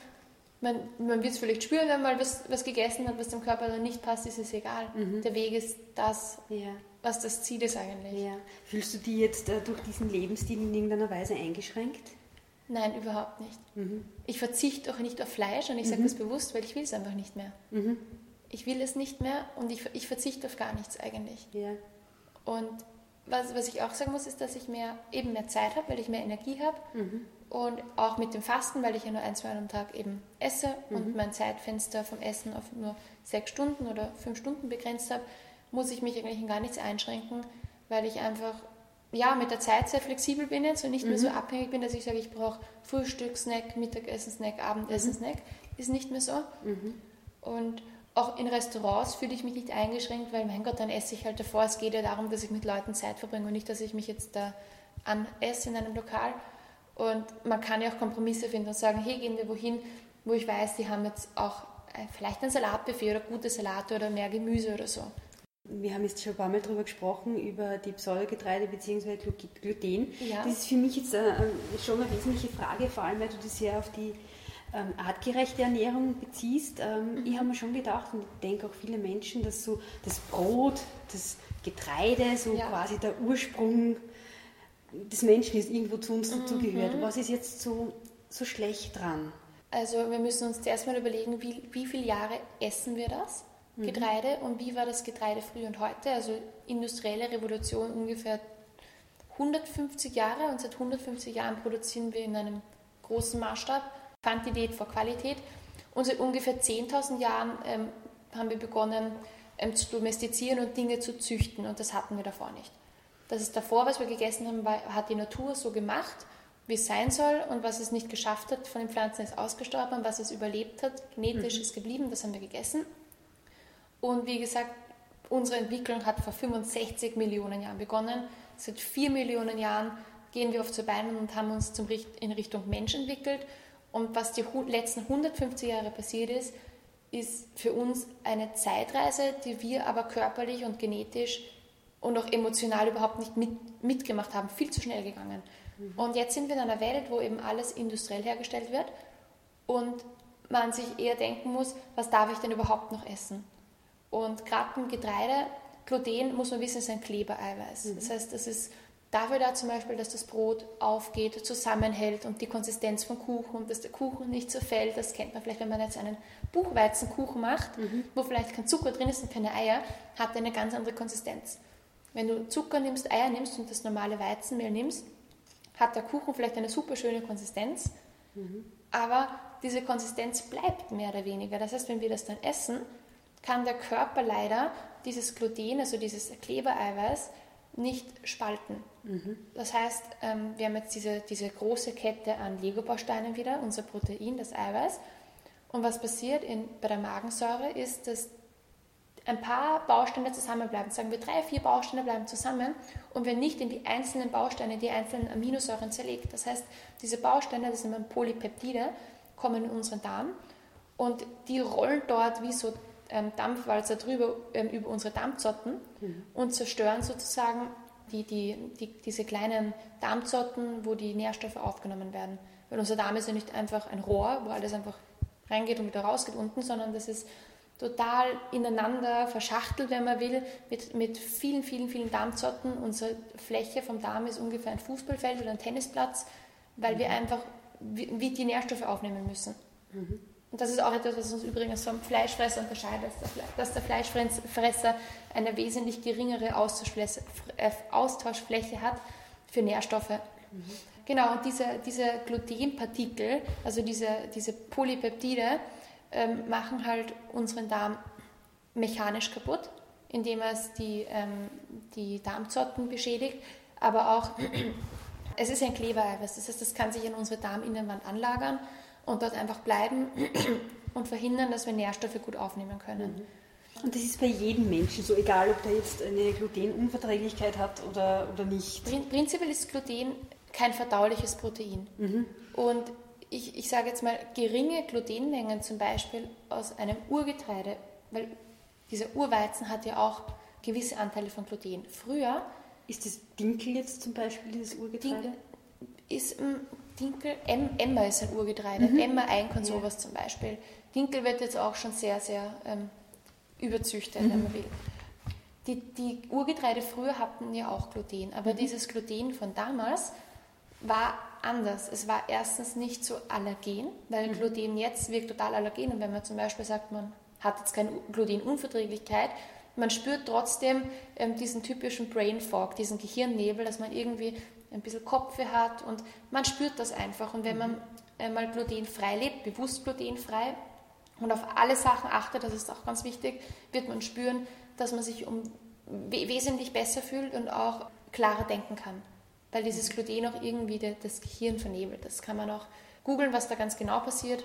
Man, man wird es vielleicht spüren, wenn man was, was gegessen hat, was dem Körper dann nicht passt, ist es egal. Mhm. Der Weg ist das, ja. was das Ziel ist eigentlich. Ja. Fühlst du dich jetzt äh, durch diesen Lebensstil in irgendeiner Weise eingeschränkt? Nein, überhaupt nicht. Mhm. Ich verzichte auch nicht auf Fleisch und ich sage mhm. das bewusst, weil ich will es einfach nicht mehr ich will es nicht mehr und ich, ich verzichte auf gar nichts eigentlich. Ja. Und was, was ich auch sagen muss, ist, dass ich mehr, eben mehr Zeit habe, weil ich mehr Energie habe. Mhm. Und auch mit dem Fasten, weil ich ja nur ein, zwei Mal am Tag eben esse mhm. und mein Zeitfenster vom Essen auf nur sechs Stunden oder fünf Stunden begrenzt habe, muss ich mich eigentlich in gar nichts einschränken, weil ich einfach ja, mit der Zeit sehr flexibel bin jetzt und nicht mhm. mehr so mhm. abhängig bin, dass ich sage, ich brauche Frühstück, Snack, Mittagessen, Snack, Abendessen, mhm. Snack. Ist nicht mehr so. Mhm. Und auch in Restaurants fühle ich mich nicht eingeschränkt, weil mein Gott, dann esse ich halt davor. Es geht ja darum, dass ich mit Leuten Zeit verbringe und nicht, dass ich mich jetzt da an esse in einem Lokal. Und man kann ja auch Kompromisse finden und sagen, hey, gehen wir wohin, wo ich weiß, die haben jetzt auch äh, vielleicht ein Salatbuffet oder gute Salate oder mehr Gemüse oder so. Wir haben jetzt schon ein paar Mal darüber gesprochen, über die Pseudogetreide bzw. Gluten. Ja. Das ist für mich jetzt äh, schon eine wesentliche Frage, vor allem weil du das ja auf die ähm, artgerechte Ernährung beziehst. Ähm, mhm. Ich habe mir schon gedacht und ich denke auch viele Menschen, dass so das Brot, das Getreide, so ja. quasi der Ursprung des Menschen ist, irgendwo zu uns mhm. dazugehört. Was ist jetzt so, so schlecht dran? Also wir müssen uns zuerst mal überlegen, wie, wie viele Jahre essen wir das mhm. Getreide und wie war das Getreide früher und heute? Also industrielle Revolution ungefähr 150 Jahre und seit 150 Jahren produzieren wir in einem großen Maßstab Quantität vor Qualität. Und seit ungefähr 10.000 Jahren ähm, haben wir begonnen ähm, zu domestizieren und Dinge zu züchten und das hatten wir davor nicht. Das ist davor, was wir gegessen haben, hat die Natur so gemacht, wie es sein soll und was es nicht geschafft hat von den Pflanzen ist ausgestorben und was es überlebt hat, genetisch mhm. ist geblieben, das haben wir gegessen. Und wie gesagt, unsere Entwicklung hat vor 65 Millionen Jahren begonnen. Seit 4 Millionen Jahren gehen wir auf zu Beinen und haben uns zum, in Richtung Mensch entwickelt und was die letzten 150 Jahre passiert ist, ist für uns eine Zeitreise, die wir aber körperlich und genetisch und auch emotional überhaupt nicht mit, mitgemacht haben, viel zu schnell gegangen. Mhm. Und jetzt sind wir in einer Welt, wo eben alles industriell hergestellt wird und man sich eher denken muss, was darf ich denn überhaupt noch essen? Und gerade beim Getreide, Gluten, muss man wissen, ist ein Klebereiweiß. Mhm. Das heißt, das ist dafür da zum Beispiel, dass das Brot aufgeht, zusammenhält und die Konsistenz vom Kuchen, dass der Kuchen nicht zerfällt. Das kennt man vielleicht, wenn man jetzt einen Buchweizenkuchen macht, mhm. wo vielleicht kein Zucker drin ist und keine Eier, hat eine ganz andere Konsistenz. Wenn du Zucker nimmst, Eier nimmst und das normale Weizenmehl nimmst, hat der Kuchen vielleicht eine super schöne Konsistenz, mhm. aber diese Konsistenz bleibt mehr oder weniger. Das heißt, wenn wir das dann essen, kann der Körper leider dieses Gluten, also dieses Klebereiweiß, nicht spalten. Mhm. Das heißt, ähm, wir haben jetzt diese, diese große Kette an Lego-Bausteinen wieder, unser Protein, das Eiweiß. Und was passiert in, bei der Magensäure ist, dass ein paar Bausteine zusammenbleiben. Sagen wir drei, vier Bausteine bleiben zusammen und wir nicht in die einzelnen Bausteine, die einzelnen Aminosäuren zerlegt. Das heißt, diese Bausteine, das sind Polypeptide, kommen in unseren Darm und die rollen dort wie so ähm, Dampfwalzer drüber ähm, über unsere Darmzotten mhm. und zerstören sozusagen die, die, die, diese kleinen Darmzotten, wo die Nährstoffe aufgenommen werden. Weil unser Darm ist ja nicht einfach ein Rohr, wo alles einfach reingeht und wieder rausgeht unten, sondern das ist total ineinander verschachtelt, wenn man will, mit, mit vielen, vielen, vielen Darmzotten. Unsere Fläche vom Darm ist ungefähr ein Fußballfeld oder ein Tennisplatz, weil mhm. wir einfach wie, wie, die Nährstoffe aufnehmen müssen. Mhm. Und das ist auch etwas, was uns übrigens vom Fleischfresser unterscheidet, dass der Fleischfresser eine wesentlich geringere äh, Austauschfläche hat für Nährstoffe. Mhm. Genau, und diese, diese Glutenpartikel, also diese, diese Polypeptide, ähm, machen halt unseren Darm mechanisch kaputt, indem es die, ähm, die Darmzotten beschädigt, aber auch [CLEARS THROAT] es ist ein Klebereiweiß, das heißt, das kann sich in unsere Darminnenwand anlagern und dort einfach bleiben [CLEARS THROAT] und verhindern, dass wir Nährstoffe gut aufnehmen können. Mhm. Und das ist bei jedem Menschen so, egal ob der jetzt eine Glutenunverträglichkeit hat oder, oder nicht. Prinzipiell ist Gluten kein verdauliches Protein. Mhm. Und ich, ich sage jetzt mal, geringe Glutenmengen zum Beispiel aus einem Urgetreide, weil dieser Urweizen hat ja auch gewisse Anteile von Gluten. Früher. Ist das Dinkel jetzt zum Beispiel, dieses Urgetreide? Dinkel ist mm, Dinkel, Emmer ist ein Urgetreide, mhm. Emmer, Einkorn, sowas ja. zum Beispiel. Dinkel wird jetzt auch schon sehr, sehr ähm, überzüchtet, mhm. wenn man will. Die, die Urgetreide früher hatten ja auch Gluten, aber mhm. dieses Gluten von damals war anders. Es war erstens nicht so allergen, weil mhm. Gluten jetzt wirkt total allergen. Und wenn man zum Beispiel sagt, man hat jetzt keine Glutenunverträglichkeit, man spürt trotzdem ähm, diesen typischen Brain Fog, diesen Gehirnnebel, dass man irgendwie ein bisschen Kopfweh hat und man spürt das einfach. Und wenn man einmal glutenfrei lebt, bewusst glutenfrei und auf alle Sachen achtet, das ist auch ganz wichtig, wird man spüren, dass man sich um wesentlich besser fühlt und auch klarer denken kann weil dieses Gluten auch irgendwie das Gehirn vernebelt. Das kann man auch googeln, was da ganz genau passiert.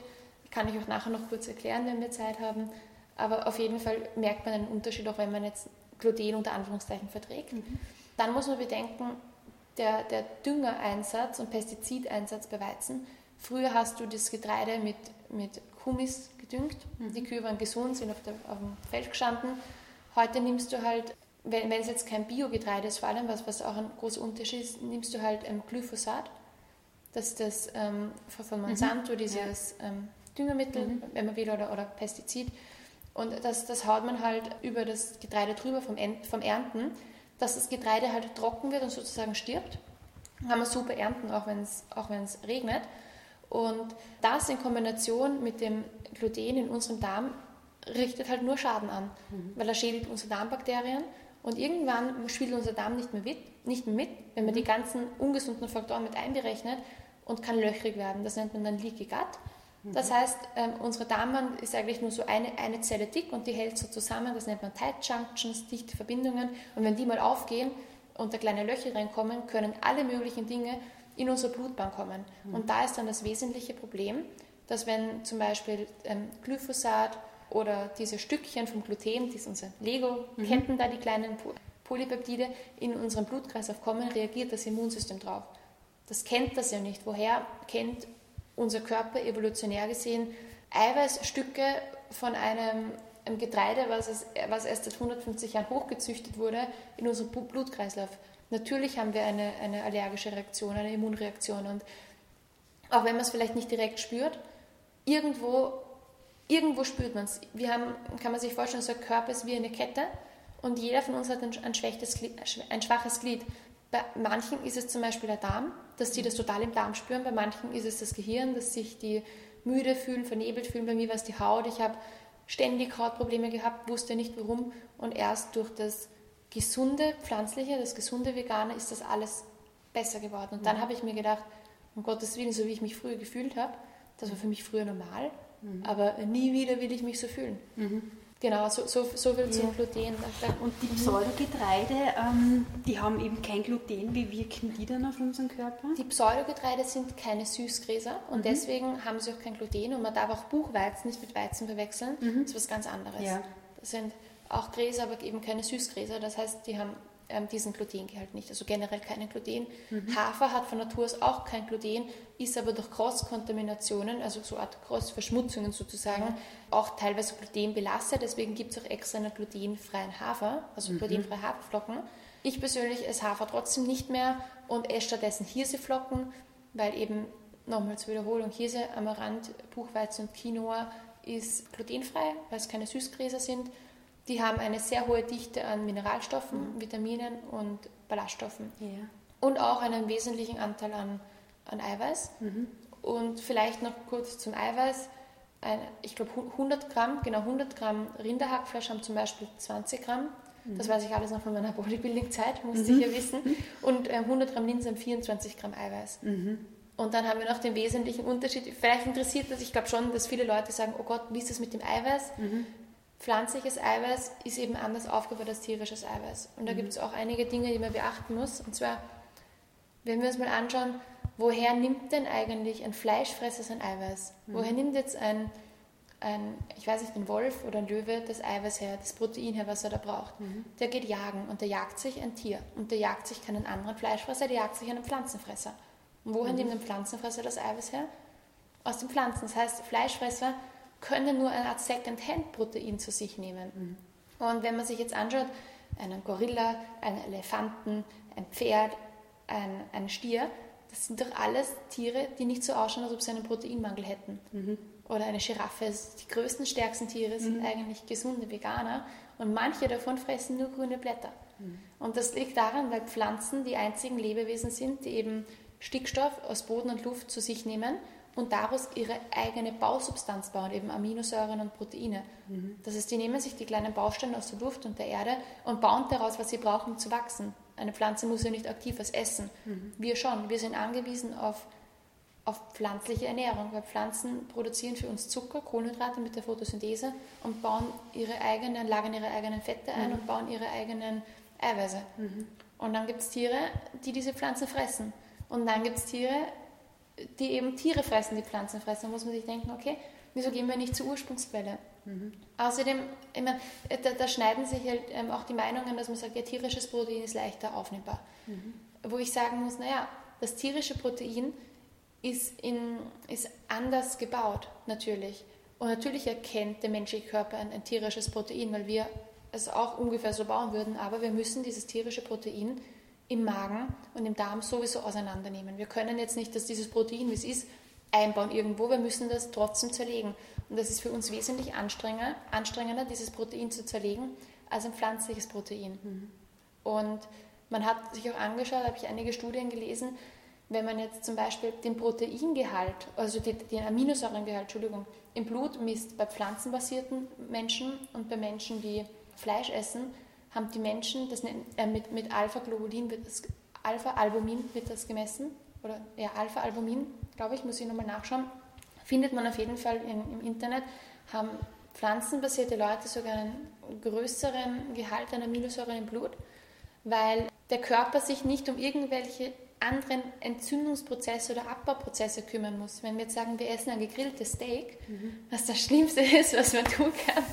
Kann ich auch nachher noch kurz erklären, wenn wir Zeit haben. Aber auf jeden Fall merkt man einen Unterschied, auch wenn man jetzt Gluten unter Anführungszeichen verträgt. Mhm. Dann muss man bedenken, der, der Düngereinsatz und Pestizideinsatz bei Weizen. Früher hast du das Getreide mit, mit Humis gedüngt. Mhm. Die Kühe waren gesund, sind auf, der, auf dem Feld gestanden. Heute nimmst du halt wenn, wenn es jetzt kein Biogetreide ist, vor allem, was, was auch ein großer Unterschied ist, nimmst du halt ähm, Glyphosat. Das ist das ähm, von Monsanto, mhm. dieses ähm, Düngemittel, mhm. wenn man will, oder, oder Pestizid. Und das, das haut man halt über das Getreide drüber vom, vom Ernten, dass das Getreide halt trocken wird und sozusagen stirbt. Dann kann man super ernten, auch wenn es auch regnet. Und das in Kombination mit dem Gluten in unserem Darm richtet halt nur Schaden an, mhm. weil er schädigt unsere Darmbakterien und irgendwann spielt unser Darm nicht mehr mit, nicht mehr mit wenn man die ganzen ungesunden Faktoren mit einberechnet und kann löchrig werden. Das nennt man dann Leaky Gut. Das heißt, ähm, unsere Darmwand ist eigentlich nur so eine, eine Zelle dick und die hält so zusammen. Das nennt man Tight Junctions, dichte Verbindungen. Und wenn die mal aufgehen und da kleine Löcher reinkommen, können alle möglichen Dinge in unsere Blutbahn kommen. Mhm. Und da ist dann das wesentliche Problem, dass wenn zum Beispiel ähm, Glyphosat oder diese Stückchen vom Gluten, die unsere Lego-Ketten mhm. da, die kleinen Polypeptide, in unseren Blutkreislauf kommen, reagiert das Immunsystem drauf. Das kennt das ja nicht. Woher kennt unser Körper evolutionär gesehen Eiweißstücke von einem ein Getreide, was, es, was erst seit 150 Jahren hochgezüchtet wurde, in unserem Blutkreislauf. Natürlich haben wir eine, eine allergische Reaktion, eine Immunreaktion und auch wenn man es vielleicht nicht direkt spürt, irgendwo, irgendwo spürt man es. Wir haben, kann man sich vorstellen, ein Körper ist wie eine Kette und jeder von uns hat ein, ein, ein schwaches Glied. Bei manchen ist es zum Beispiel der Darm, dass die das total im Darm spüren, bei manchen ist es das Gehirn, dass sich die müde fühlen, vernebelt fühlen, bei mir war es die Haut. Ich habe ständig Hautprobleme gehabt, wusste nicht warum und erst durch das gesunde Pflanzliche, das gesunde Vegane ist das alles besser geworden. Und dann mhm. habe ich mir gedacht, um Gottes Willen, so wie ich mich früher gefühlt habe, das war für mich früher normal, mhm. aber nie wieder will ich mich so fühlen. Mhm. Genau, so, so, so viel ja. zum Gluten. Und die Pseudogetreide, ähm, die haben eben kein Gluten. Wie wirken die dann auf unseren Körper? Die Pseudogetreide sind keine Süßgräser und mhm. deswegen haben sie auch kein Gluten. Und man darf auch Buchweizen nicht mit Weizen verwechseln. Mhm. Das ist was ganz anderes. Ja. Das sind auch Gräser, aber eben keine Süßgräser. Das heißt, die haben ähm, diesen Glutengehalt nicht, also generell keinen Gluten. Mhm. Hafer hat von Natur aus auch kein Gluten, ist aber durch Cross-Kontaminationen, also so Art Cross-Verschmutzungen sozusagen, mhm. auch teilweise glutenbelastet. Deswegen gibt es auch extra einen glutenfreien Hafer, also mhm. glutenfreie Haferflocken. Ich persönlich esse Hafer trotzdem nicht mehr und esse stattdessen Hirseflocken, weil eben, nochmal zur Wiederholung, Hirse, Amaranth, Buchweizen und Quinoa ist glutenfrei, weil es keine Süßgräser sind die haben eine sehr hohe Dichte an Mineralstoffen, mhm. Vitaminen und Ballaststoffen. Ja. Und auch einen wesentlichen Anteil an, an Eiweiß. Mhm. Und vielleicht noch kurz zum Eiweiß. Ein, ich glaube 100 Gramm, genau 100 Gramm Rinderhackfleisch haben zum Beispiel 20 Gramm. Mhm. Das weiß ich alles noch von meiner [LAUGHS] Bodybuilding-Zeit, muss mhm. ich ja wissen. Und äh, 100 Gramm Linsen haben 24 Gramm Eiweiß. Mhm. Und dann haben wir noch den wesentlichen Unterschied. Vielleicht interessiert das, ich glaube schon, dass viele Leute sagen, oh Gott, wie ist das mit dem Eiweiß? Mhm pflanzliches Eiweiß ist eben anders aufgebaut als tierisches Eiweiß. Und da mhm. gibt es auch einige Dinge, die man beachten muss. Und zwar, wenn wir uns mal anschauen, woher nimmt denn eigentlich ein Fleischfresser sein Eiweiß? Mhm. Woher nimmt jetzt ein, ein, ich weiß nicht, ein Wolf oder ein Löwe das Eiweiß her, das Protein her, was er da braucht? Mhm. Der geht jagen und der jagt sich ein Tier. Und der jagt sich keinen anderen Fleischfresser, der jagt sich einen Pflanzenfresser. Und woher mhm. nimmt ein Pflanzenfresser das Eiweiß her? Aus den Pflanzen. Das heißt, Fleischfresser können nur eine Art Second-Hand-Protein zu sich nehmen. Mhm. Und wenn man sich jetzt anschaut, einen Gorilla, einen Elefanten, ein Pferd, ein, ein Stier, das sind doch alles Tiere, die nicht so ausschauen, als ob sie einen Proteinmangel hätten. Mhm. Oder eine Giraffe. Die größten, stärksten Tiere sind mhm. eigentlich gesunde Veganer und manche davon fressen nur grüne Blätter. Mhm. Und das liegt daran, weil Pflanzen die einzigen Lebewesen sind, die eben Stickstoff aus Boden und Luft zu sich nehmen und daraus ihre eigene Bausubstanz bauen, eben Aminosäuren und Proteine. Mhm. Das heißt, die nehmen sich die kleinen Bausteine aus der Luft und der Erde und bauen daraus, was sie brauchen, um zu wachsen. Eine Pflanze muss ja nicht aktiv was essen. Mhm. Wir schon. Wir sind angewiesen auf, auf pflanzliche Ernährung, weil Pflanzen produzieren für uns Zucker, Kohlenhydrate mit der Photosynthese und bauen ihre eigenen, lagern ihre eigenen Fette ein mhm. und bauen ihre eigenen Eiweiße. Mhm. Und dann gibt es Tiere, die diese Pflanzen fressen. Und dann gibt es Tiere, die eben Tiere fressen, die Pflanzen fressen. Da muss man sich denken, okay, wieso gehen wir nicht zur Ursprungsquelle? Mhm. Außerdem, ich meine, da, da, schneiden sich halt ähm, auch die Meinungen, dass man sagt, ja, tierisches Protein ist leichter aufnehmbar. Mhm. Wo ich sagen muss, naja, das tierische Protein ist, in, ist anders gebaut, natürlich. Und natürlich erkennt der menschliche Körper ein, ein tierisches Protein, weil wir es auch ungefähr so bauen würden, aber wir müssen dieses tierische Protein im Magen und im Darm sowieso auseinandernehmen. Wir können jetzt nicht, dass dieses Protein, wie es ist, einbauen irgendwo, wir müssen das trotzdem zerlegen. Und das ist für uns wesentlich anstrengender, anstrengender dieses Protein zu zerlegen, als ein pflanzliches Protein. Mhm. Und man hat sich auch angeschaut, habe ich einige Studien gelesen, wenn man jetzt zum Beispiel den Proteingehalt, also den Aminosäurengehalt, Entschuldigung, im Blut misst bei pflanzenbasierten Menschen und bei Menschen, die Fleisch essen, haben die Menschen, das äh, mit, mit Alpha-Globulin wird das, Alpha-Albumin wird das gemessen, oder ja, Alpha-Albumin, glaube ich, muss ich nochmal nachschauen, findet man auf jeden Fall in, im Internet, haben pflanzenbasierte Leute sogar einen größeren Gehalt an Aminosäuren im Blut, weil der Körper sich nicht um irgendwelche anderen Entzündungsprozesse oder Abbauprozesse kümmern muss. Wenn wir jetzt sagen, wir essen ein gegrilltes Steak, mhm. was das Schlimmste [LAUGHS] ist, was man tun kann,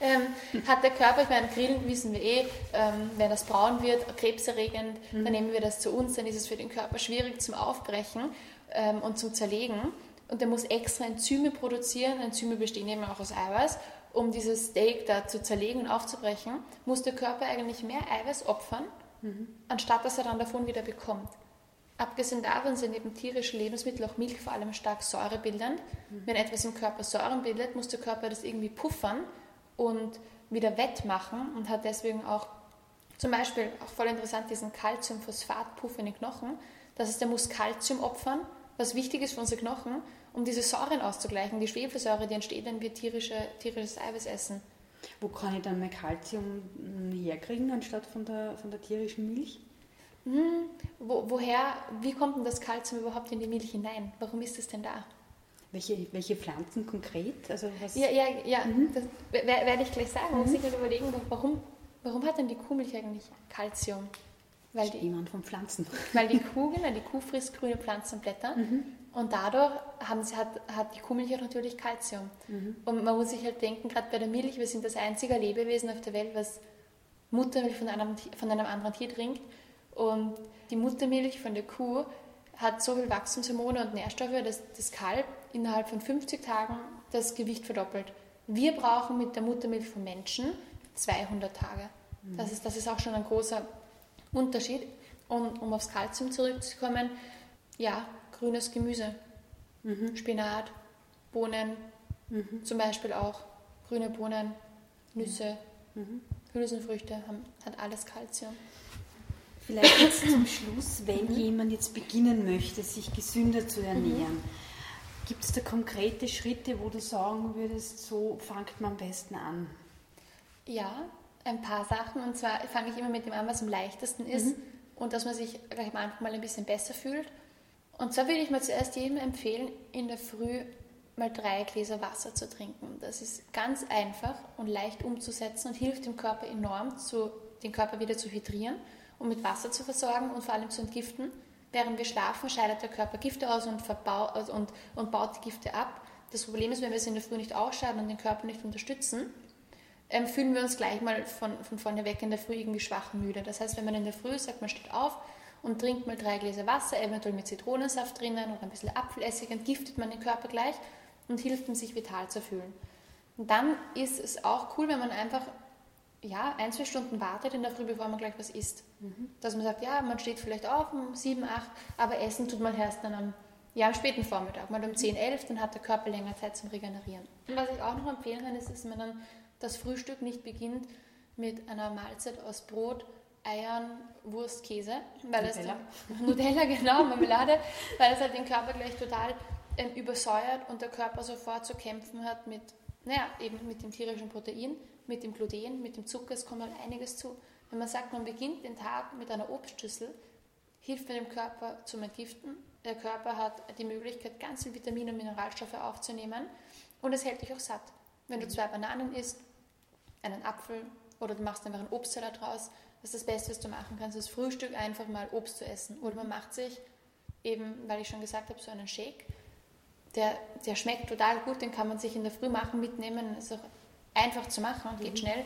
ähm, hat der Körper, ich meine, Grillen wissen wir eh, ähm, wenn das braun wird, krebserregend, mhm. dann nehmen wir das zu uns, dann ist es für den Körper schwierig zum Aufbrechen ähm, und zum Zerlegen. Und der muss extra Enzyme produzieren. Enzyme bestehen eben auch aus Eiweiß. um dieses Steak da zu zerlegen und aufzubrechen, muss der Körper eigentlich mehr Eiweiß opfern, mhm. anstatt dass er dann davon wieder bekommt. Abgesehen davon sind eben tierische Lebensmittel, auch Milch vor allem stark säurebildend. Mhm. Wenn etwas im Körper Säuren bildet, muss der Körper das irgendwie puffern und wieder wettmachen und hat deswegen auch zum Beispiel, auch voll interessant, diesen Calciumphosphatpuff in den Knochen. Das heißt, der muss Calcium opfern, was wichtig ist für unsere Knochen, um diese Säuren auszugleichen, die Schwefelsäure, die entsteht, wenn wir tierische, tierisches Eiweiß essen. Wo kann ich dann mehr Kalzium herkriegen, anstatt von der, von der tierischen Milch? Hm, wo, woher, wie kommt denn das Kalzium überhaupt in die Milch hinein? Warum ist es denn da? Welche, welche Pflanzen konkret? Also was ja, ja, ja mhm. das werde ich gleich sagen. Mhm. Muss ich mir überlegen, warum, warum hat denn die Kuhmilch eigentlich Kalzium? Weil die, jemand von Pflanzen. [LAUGHS] Weil die Kuh, genau, die Kuh frisst grüne Pflanzenblätter mhm. und dadurch haben sie, hat, hat die Kuhmilch auch natürlich Kalzium. Mhm. Und man muss sich halt denken, gerade bei der Milch, wir sind das einzige Lebewesen auf der Welt, was Muttermilch von einem, von einem anderen Tier trinkt. Und die Muttermilch von der Kuh hat so viel Wachstumshormone und Nährstoffe, dass das Kalb innerhalb von 50 Tagen das Gewicht verdoppelt. Wir brauchen mit der Muttermilch von Menschen 200 Tage. Mhm. Das, ist, das ist auch schon ein großer Unterschied. Und um aufs Kalzium zurückzukommen, ja, grünes Gemüse, mhm. Spinat, Bohnen, mhm. zum Beispiel auch grüne Bohnen, Nüsse, mhm. Hülsenfrüchte, haben, hat alles Kalzium. Vielleicht jetzt zum [LAUGHS] Schluss, wenn mhm. jemand jetzt beginnen möchte, sich gesünder zu ernähren, mhm. gibt es da konkrete Schritte, wo du sagen würdest, so fangt man am besten an? Ja, ein paar Sachen. Und zwar fange ich immer mit dem an, was am leichtesten ist mhm. und dass man sich gleich am Anfang mal ein bisschen besser fühlt. Und zwar würde ich mal zuerst jedem empfehlen, in der Früh mal drei Gläser Wasser zu trinken. Das ist ganz einfach und leicht umzusetzen und hilft dem Körper enorm, zu, den Körper wieder zu hydrieren um mit Wasser zu versorgen und vor allem zu entgiften. Während wir schlafen, scheidet der Körper Gifte aus und, also und, und baut die Gifte ab. Das Problem ist, wenn wir es in der Früh nicht ausscheiden und den Körper nicht unterstützen, ähm, fühlen wir uns gleich mal von, von vorne weg in der Früh irgendwie schwach und müde. Das heißt, wenn man in der Früh sagt, man steht auf und trinkt mal drei Gläser Wasser, eventuell mit Zitronensaft drinnen oder ein bisschen Apfelessig, entgiftet man den Körper gleich und hilft ihm, sich vital zu fühlen. Und dann ist es auch cool, wenn man einfach ja, ein, zwei Stunden wartet in der Früh, bevor man gleich was isst. Mhm. Dass man sagt, ja, man steht vielleicht auf um 7, 8, aber essen tut man erst dann am, ja, am späten Vormittag, mal um 10, 11, dann hat der Körper länger Zeit zum Regenerieren. Und was ich auch noch empfehlen kann, ist, dass man dann das Frühstück nicht beginnt mit einer Mahlzeit aus Brot, Eiern, Wurst, Käse. Weil Nutella. Das [LAUGHS] dann, Nutella, genau, Marmelade, weil es halt den Körper gleich total ähm, übersäuert und der Körper sofort zu kämpfen hat mit, naja, eben mit dem tierischen Protein mit dem Gluten, mit dem Zucker, es kommt halt einiges zu. Wenn man sagt, man beginnt den Tag mit einer Obstschüssel, hilft man dem Körper zum Entgiften. Der Körper hat die Möglichkeit, ganz viel Vitamine und Mineralstoffe aufzunehmen und es hält dich auch satt. Wenn du zwei Bananen isst, einen Apfel oder du machst einfach einen Obstsalat draus, das ist das Beste, was du machen kannst, das Frühstück einfach mal Obst zu essen. Oder man macht sich eben, weil ich schon gesagt habe, so einen Shake. Der, der schmeckt total gut, den kann man sich in der Früh machen, mitnehmen. Ist auch einfach zu machen, geht mhm. schnell,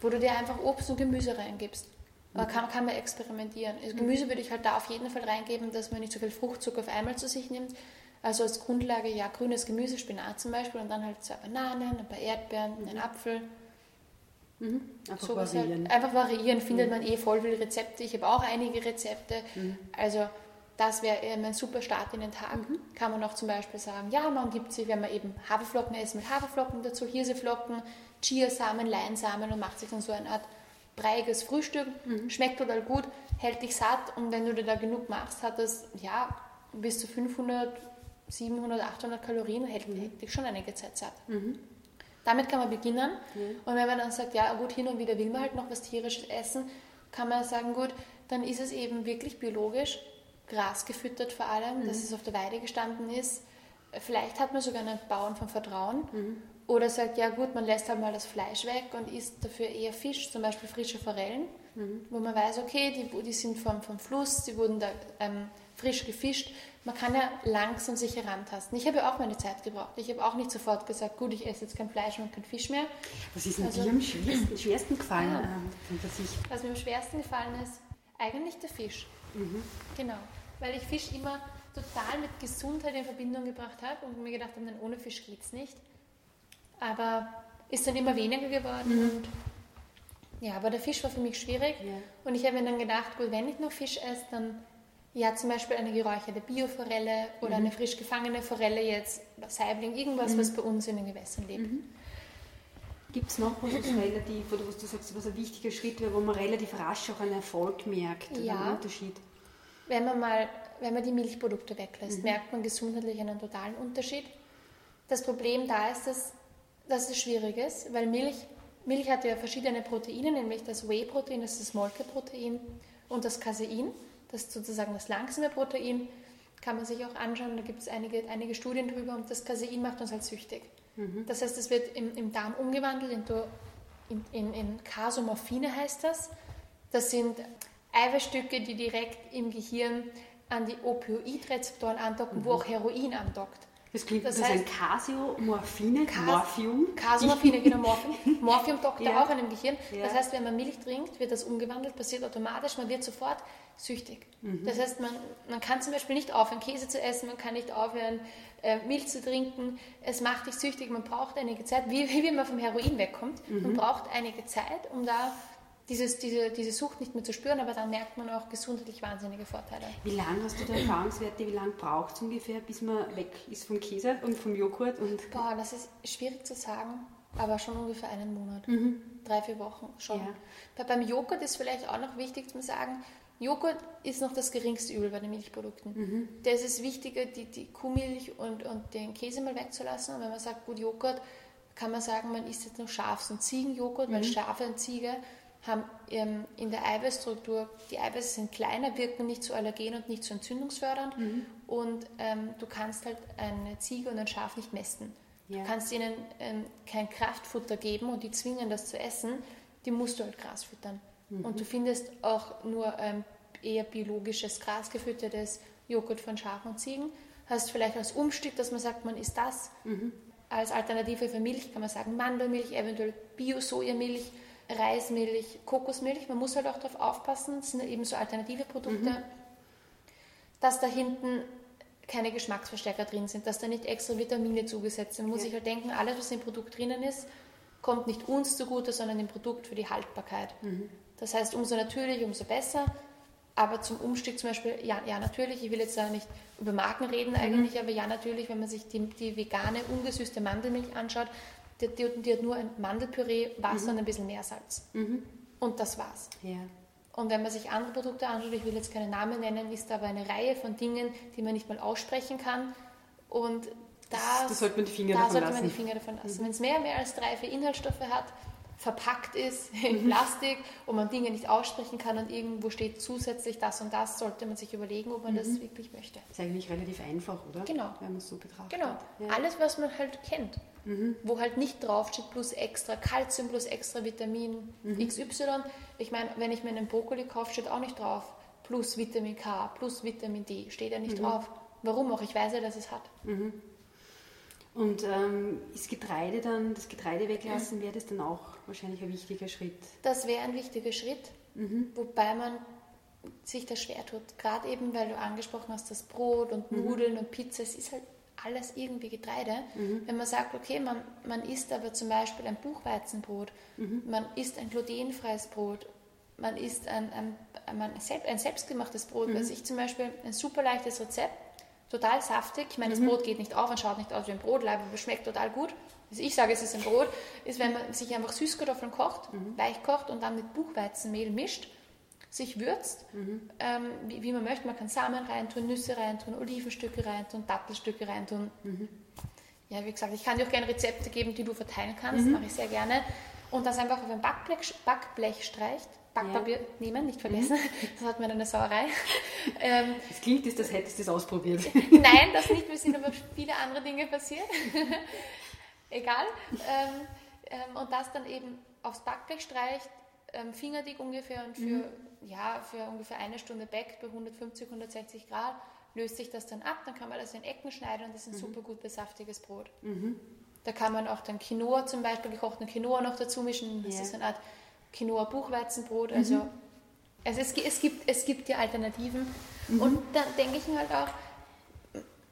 wo du dir einfach Obst und Gemüse reingibst. Da mhm. kann, kann man experimentieren. Also Gemüse würde ich halt da auf jeden Fall reingeben, dass man nicht so viel Fruchtzucker auf einmal zu sich nimmt. Also als Grundlage ja grünes Gemüse, Spinat zum Beispiel und dann halt zwei Bananen, ein paar Erdbeeren, mhm. einen Apfel. Mhm. Einfach so halt variieren. Halt. Einfach variieren, findet mhm. man eh voll viele Rezepte. Ich habe auch einige Rezepte. Mhm. Also das wäre ein super Start in den Tag. Mhm. Kann man auch zum Beispiel sagen, ja, man gibt sich, wenn man eben Haferflocken isst, mit Haferflocken dazu, Hirseflocken, Chiasamen, Leinsamen und macht sich dann so eine Art breiiges Frühstück. Mhm. Schmeckt total gut, hält dich satt und wenn du dir da genug machst, hat das ja bis zu 500, 700, 800 Kalorien, hält, mhm. hält dich schon einige Zeit satt. Mhm. Damit kann man beginnen. Und wenn man dann sagt, ja gut, hin und wieder will man halt noch was tierisches essen, kann man sagen, gut, dann ist es eben wirklich biologisch Gras gefüttert vor allem, mhm. dass es auf der Weide gestanden ist. Vielleicht hat man sogar einen Bauern von Vertrauen. Mhm. Oder sagt, ja gut, man lässt halt mal das Fleisch weg und isst dafür eher Fisch, zum Beispiel frische Forellen, mhm. wo man weiß, okay, die, die sind vom, vom Fluss, die wurden da ähm, frisch gefischt. Man kann ja langsam sich herantasten. Ich habe ja auch meine Zeit gebraucht. Ich habe auch nicht sofort gesagt, gut, ich esse jetzt kein Fleisch und kein Fisch mehr. Was ist denn also, dir am schwersten, schwersten gefallen? Ja. Äh, Was mir am schwersten gefallen ist, eigentlich der Fisch. Mhm. Genau weil ich Fisch immer total mit Gesundheit in Verbindung gebracht habe und mir gedacht habe, nein, ohne Fisch geht es nicht. Aber ist dann immer weniger geworden. Mhm. Und ja, aber der Fisch war für mich schwierig. Ja. Und ich habe mir dann gedacht, gut, wenn ich noch Fisch esse, dann ja zum Beispiel eine geräucherte Bioforelle oder Mhm. eine frisch gefangene Forelle jetzt, oder Saibling, irgendwas, was bei uns in den Gewässern lebt. Mhm. Gibt es noch was, was relativ, oder was du sagst, was ein wichtiger Schritt wäre, wo man relativ rasch auch einen Erfolg merkt oder Ja. einen Unterschied? Wenn man mal, wenn man die Milchprodukte weglässt, merkt man gesundheitlich einen totalen Unterschied. Das Problem da ist, dass, dass es schwierig ist, weil Milch, Milch hat ja verschiedene Proteine, nämlich das Whey-Protein, das ist das Molkeprotein und das Casein, das ist sozusagen das langsame Protein. Kann man sich auch anschauen, da gibt es einige, einige Studien drüber und das Casein macht uns halt süchtig. Das heißt, es wird im, im Darm umgewandelt in, in, in, in Kasomorphine heißt das. Das sind Eiweißstücke, die direkt im Gehirn an die Opioidrezeptoren andocken, wo auch Heroin andockt. Das klingt Das das, heißt- Casio-Morphine, Cas- Morphium. Kasomorphine, genau, Morphium. [LAUGHS] Morphium dockt ja. auch an dem Gehirn. Ja. Das heißt, wenn man Milch trinkt, wird das umgewandelt, passiert automatisch, man wird sofort süchtig. Mhm. Das heißt, man, man kann zum Beispiel nicht aufhören, Käse zu essen, man kann nicht aufhören, äh, Milch zu trinken. Es macht dich süchtig, man braucht einige Zeit, wie, wie wenn man vom Heroin wegkommt. Mhm. Man braucht einige Zeit, um da dieses, diese, diese Sucht nicht mehr zu spüren, aber dann merkt man auch gesundheitlich wahnsinnige Vorteile. Wie lange hast du da Erfahrungswerte, wie lange braucht es ungefähr, bis man weg ist vom Käse und vom Joghurt? Und Boah, das ist schwierig zu sagen, aber schon ungefähr einen Monat. Drei, vier Wochen schon. Ja. Bei, beim Joghurt ist vielleicht auch noch wichtig zu sagen, Joghurt ist noch das geringste Übel bei den Milchprodukten. Da ist es wichtiger, die, die Kuhmilch und, und den Käse mal wegzulassen. Und wenn man sagt, gut, Joghurt, kann man sagen, man isst jetzt nur Schafs- und Ziegenjoghurt, weil Schafe und Ziege haben ähm, in der Eiweißstruktur, die Eiweiße sind kleiner, wirken nicht so allergen und nicht so entzündungsfördernd. Und ähm, du kannst halt eine Ziege und ein Schaf nicht mästen. Ja. Du kannst ihnen ähm, kein Kraftfutter geben und die zwingen, das zu essen. Die musst du halt Gras füttern. Und du findest auch nur ähm, eher biologisches, grasgefüttertes Joghurt von Schafen und Ziegen. Hast vielleicht als Umstieg, dass man sagt, man isst das. Als Alternative für Milch kann man sagen Mandelmilch, eventuell Bio-Sojamilch, Reismilch, Kokosmilch. Man muss halt auch darauf aufpassen, das sind eben so alternative Produkte, dass da hinten keine Geschmacksverstärker drin sind, dass da nicht extra Vitamine zugesetzt sind. Man muss Ja. sich halt denken, alles, was im Produkt drinnen ist, kommt nicht uns zugute, sondern dem Produkt für die Haltbarkeit. Das heißt, umso natürlicher, umso besser. Aber zum Umstieg zum Beispiel, ja, ja natürlich, ich will jetzt da nicht über Marken reden eigentlich, aber ja natürlich, wenn man sich die, die vegane, ungesüßte Mandelmilch anschaut, die, die, die hat nur ein Mandelpüree, Wasser und ein bisschen Meersalz. Und das war's. ja. Und wenn man sich andere Produkte anschaut, ich will jetzt keine Namen nennen, ist aber eine Reihe von Dingen, die man nicht mal aussprechen kann. Und da, Das- da sollte man die Finger da davon sollte lassen. Mhm. die Finger davon lassen. Wenn es mehr, mehr als drei, vier Inhaltsstoffe hat, verpackt ist [LAUGHS] in Mhm. Plastik und man Dinge nicht aussprechen kann und irgendwo steht zusätzlich das und das, sollte man sich überlegen, ob man Mhm. das wirklich möchte. Ist eigentlich relativ einfach, oder? Genau. Wenn man es so betrachtet. Genau, Ja. alles, was man halt kennt. Wo halt nicht draufsteht, plus extra Kalzium, plus extra Vitamin XY. Ich meine, wenn ich mir einen Brokkoli kaufe, steht auch nicht drauf, plus Vitamin K, plus Vitamin D, steht ja nicht drauf. Warum auch? Ich weiß ja, dass es hat. Und ähm, ist Getreide dann, das Getreide weglassen, wäre das dann auch wahrscheinlich ein wichtiger Schritt. Das wäre ein wichtiger Schritt, wobei man sich das schwer tut. Gerade eben, weil du angesprochen hast, das Brot und Nudeln und Pizza, es ist halt alles irgendwie Getreide. Wenn man sagt, okay, man, man isst aber zum Beispiel ein Buchweizenbrot, man isst ein glutenfreies Brot, man isst ein, ein, selbst, ein selbstgemachtes Brot, was ich zum Beispiel, ein super leichtes Rezept, total saftig. Ich meine, das Brot geht nicht auf und schaut nicht aus wie ein Brotleib, aber schmeckt total gut. Also ich sage, es ist ein Brot, ist, wenn man sich einfach Süßkartoffeln kocht, weich kocht und dann mit Buchweizenmehl mischt, sich würzt, ähm, wie, wie man möchte. Man kann Samen reintun, Nüsse reintun, Olivenstücke reintun, Dattelstücke reintun. Ja, wie gesagt, ich kann dir auch gerne Rezepte geben, die du verteilen kannst, mache ich sehr gerne. Und das einfach auf ein Backblech, Backblech streicht. Backpapier nehmen, nicht vergessen, das hat mir eine Sauerei. [LAUGHS] ähm, Es klingt, ist, als hättest du das ausprobiert. [LAUGHS] Nein, [LAUGHS] das nicht. Mir sind aber viele andere Dinge passiert. Egal. Ähm, ähm, und das dann eben aufs Backblech streicht, ähm, fingerdick ungefähr und für, ja, für ungefähr eine Stunde backt bei 150, 160 Grad, löst sich das dann ab. Dann kann man das in Ecken schneiden und das ist ein super gut besaftiges Brot. Da kann man auch dann Quinoa zum Beispiel, gekochten Quinoa noch dazu mischen. Das Ja. ist eine Art Quinoa-Buchweizenbrot. Also, also es, es, gibt, es gibt die Alternativen. Und dann denke ich mir halt auch,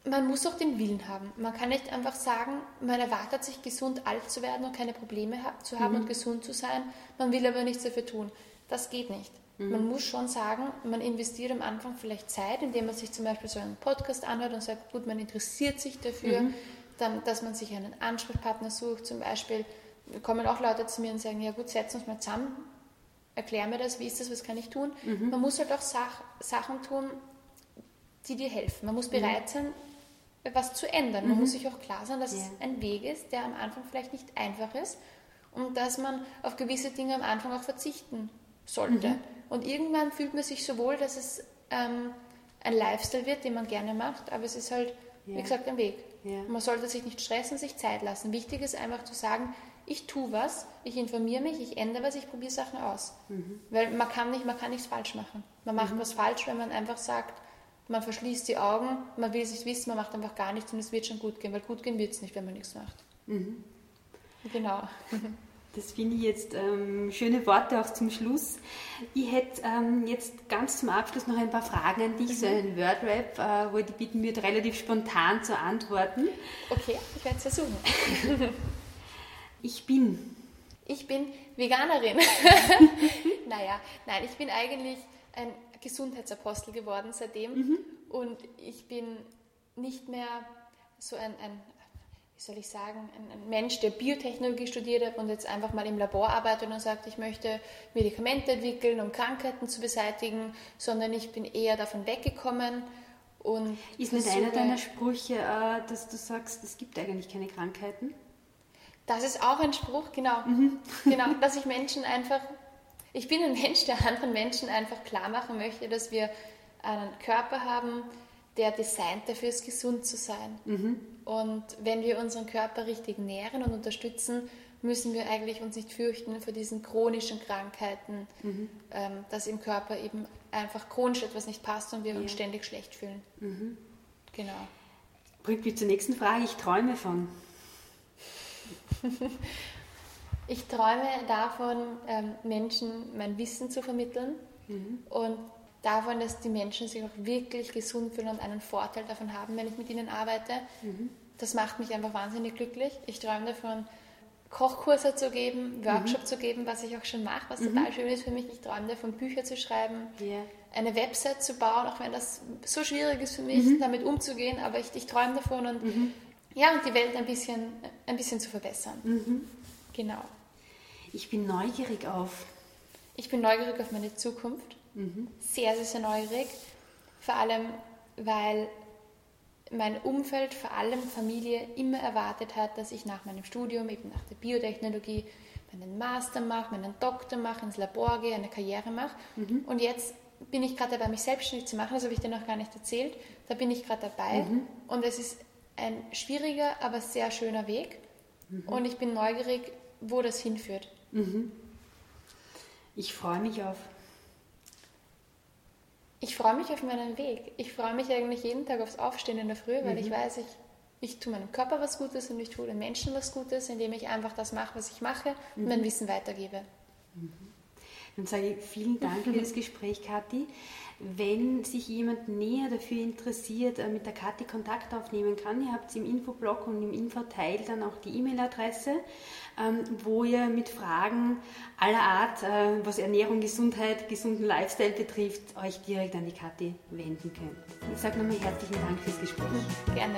man muss auch den Willen haben. Man kann nicht einfach sagen, man erwartet sich gesund alt zu werden und keine Probleme zu haben mhm. und gesund zu sein, man will aber nichts dafür tun. Das geht nicht. Mhm. Man muss schon sagen, man investiert am Anfang vielleicht Zeit, indem man sich zum Beispiel so einen Podcast anhört und sagt, gut, man interessiert sich dafür, mhm. dann, dass man sich einen Ansprechpartner sucht. Zum Beispiel kommen auch Leute zu mir und sagen, ja gut, setzen uns mal zusammen, erklär mir das, wie ist das, was kann ich tun. Mhm. Man muss halt auch Sach Sachen tun, die dir helfen. Man muss bereit sein, was zu ändern. Man mhm. muss sich auch klar sein, dass yeah. es ein Weg ist, der am Anfang vielleicht nicht einfach ist und dass man auf gewisse Dinge am Anfang auch verzichten sollte. Mhm. Und irgendwann fühlt man sich so wohl, dass es ähm, ein Lifestyle wird, den man gerne macht, aber es ist halt, yeah. wie gesagt, ein Weg. Yeah. Man sollte sich nicht stressen, sich Zeit lassen. Wichtig ist einfach zu sagen, ich tue was, ich informiere mich, ich ändere was, ich probiere Sachen aus. Mhm. Weil man kann, nicht, man kann nichts falsch machen. Man macht mhm. was falsch, wenn man einfach sagt, man verschließt die Augen, man will es nicht wissen, man macht einfach gar nichts und es wird schon gut gehen, weil gut gehen wird es nicht, wenn man nichts macht. Mhm. Genau. [LAUGHS] Das finde ich jetzt ähm, schöne Worte auch zum Schluss. Ich hätte ähm, jetzt ganz zum Abschluss noch ein paar Fragen an dich, mhm. so einen Wordrap, äh, wo ich dich bitten würde, relativ spontan zu antworten. Okay, ich werde es versuchen. [LAUGHS] ich bin. Ich bin Veganerin. [LAUGHS] naja, nein, ich bin eigentlich ein Gesundheitsapostel geworden seitdem. Mhm. Und ich bin nicht mehr so ein, ein wie soll ich sagen, ein, Mensch, der Biotechnologie studiert hat und jetzt einfach mal im Labor arbeitet und sagt, ich möchte Medikamente entwickeln, um Krankheiten zu beseitigen, sondern ich bin eher davon weggekommen. Und Ist nicht einer deiner Sprüche, äh, dass du sagst, es gibt eigentlich keine Krankheiten? Das ist auch ein Spruch, genau. Mhm. [LAUGHS] genau, dass ich Menschen einfach ich bin ein Mensch, der anderen Menschen einfach klar machen möchte, dass wir einen Körper haben, der designt dafür ist, gesund zu sein. Mhm. Und wenn wir unseren Körper richtig nähren und unterstützen, müssen wir eigentlich uns nicht fürchten vor diesen chronischen Krankheiten, mhm. ähm, dass im Körper eben einfach chronisch etwas nicht passt und wir ja. uns ständig schlecht fühlen. Mhm. Genau. Bringt mich zur nächsten Frage. Ich träume von. [LAUGHS] Ich träume davon, ähm, Menschen mein Wissen zu vermitteln mhm. und davon, dass die Menschen sich auch wirklich gesund fühlen und einen Vorteil davon haben, wenn ich mit ihnen arbeite. Mhm. Das macht mich einfach wahnsinnig glücklich. Ich träume davon, Kochkurse zu geben, Workshop mhm. zu geben, was ich auch schon mache, was mhm. total schön ist für mich. Ich träume davon, Bücher zu schreiben, yeah. eine Website zu bauen, auch wenn das so schwierig ist für mich, mhm. damit umzugehen, aber ich, ich träume davon und mhm. ja, und die Welt ein bisschen, ein bisschen zu verbessern. Mhm. Genau. Ich bin neugierig auf. Ich bin neugierig auf meine Zukunft. Mhm. Sehr, sehr, sehr neugierig. Vor allem, weil mein Umfeld, vor allem Familie, immer erwartet hat, dass ich nach meinem Studium, eben nach der Biotechnologie, meinen Master mache, meinen Doktor mache, ins Labor gehe, eine Karriere mache. Mhm. Und jetzt bin ich gerade dabei, mich selbstständig zu machen. Das habe ich dir noch gar nicht erzählt. Da bin ich gerade dabei. Mhm. Und es ist ein schwieriger, aber sehr schöner Weg. Mhm. Und ich bin neugierig, wo das hinführt. Mhm. Ich freue mich auf. Ich freue mich auf meinen Weg. Ich freue mich eigentlich jeden Tag aufs Aufstehen in der Früh, weil mhm. ich weiß, ich, ich tue meinem Körper was Gutes und ich tue den Menschen was Gutes, indem ich einfach das mache, was ich mache und mein mhm. Wissen weitergebe. Mhm. Dann sage ich vielen Dank für das [LAUGHS] Gespräch, Kathi. Wenn sich jemand näher dafür interessiert, äh, mit der Kathi Kontakt aufnehmen kann, ihr habt im Infoblog und im Infoteil dann auch die E-Mail-Adresse, wo ihr mit Fragen aller Art, äh, was Ernährung, Gesundheit, gesunden Lifestyle betrifft, euch direkt an die Kathi wenden könnt. Ich sage nochmal herzlichen Dank fürs Gespräch. Gerne.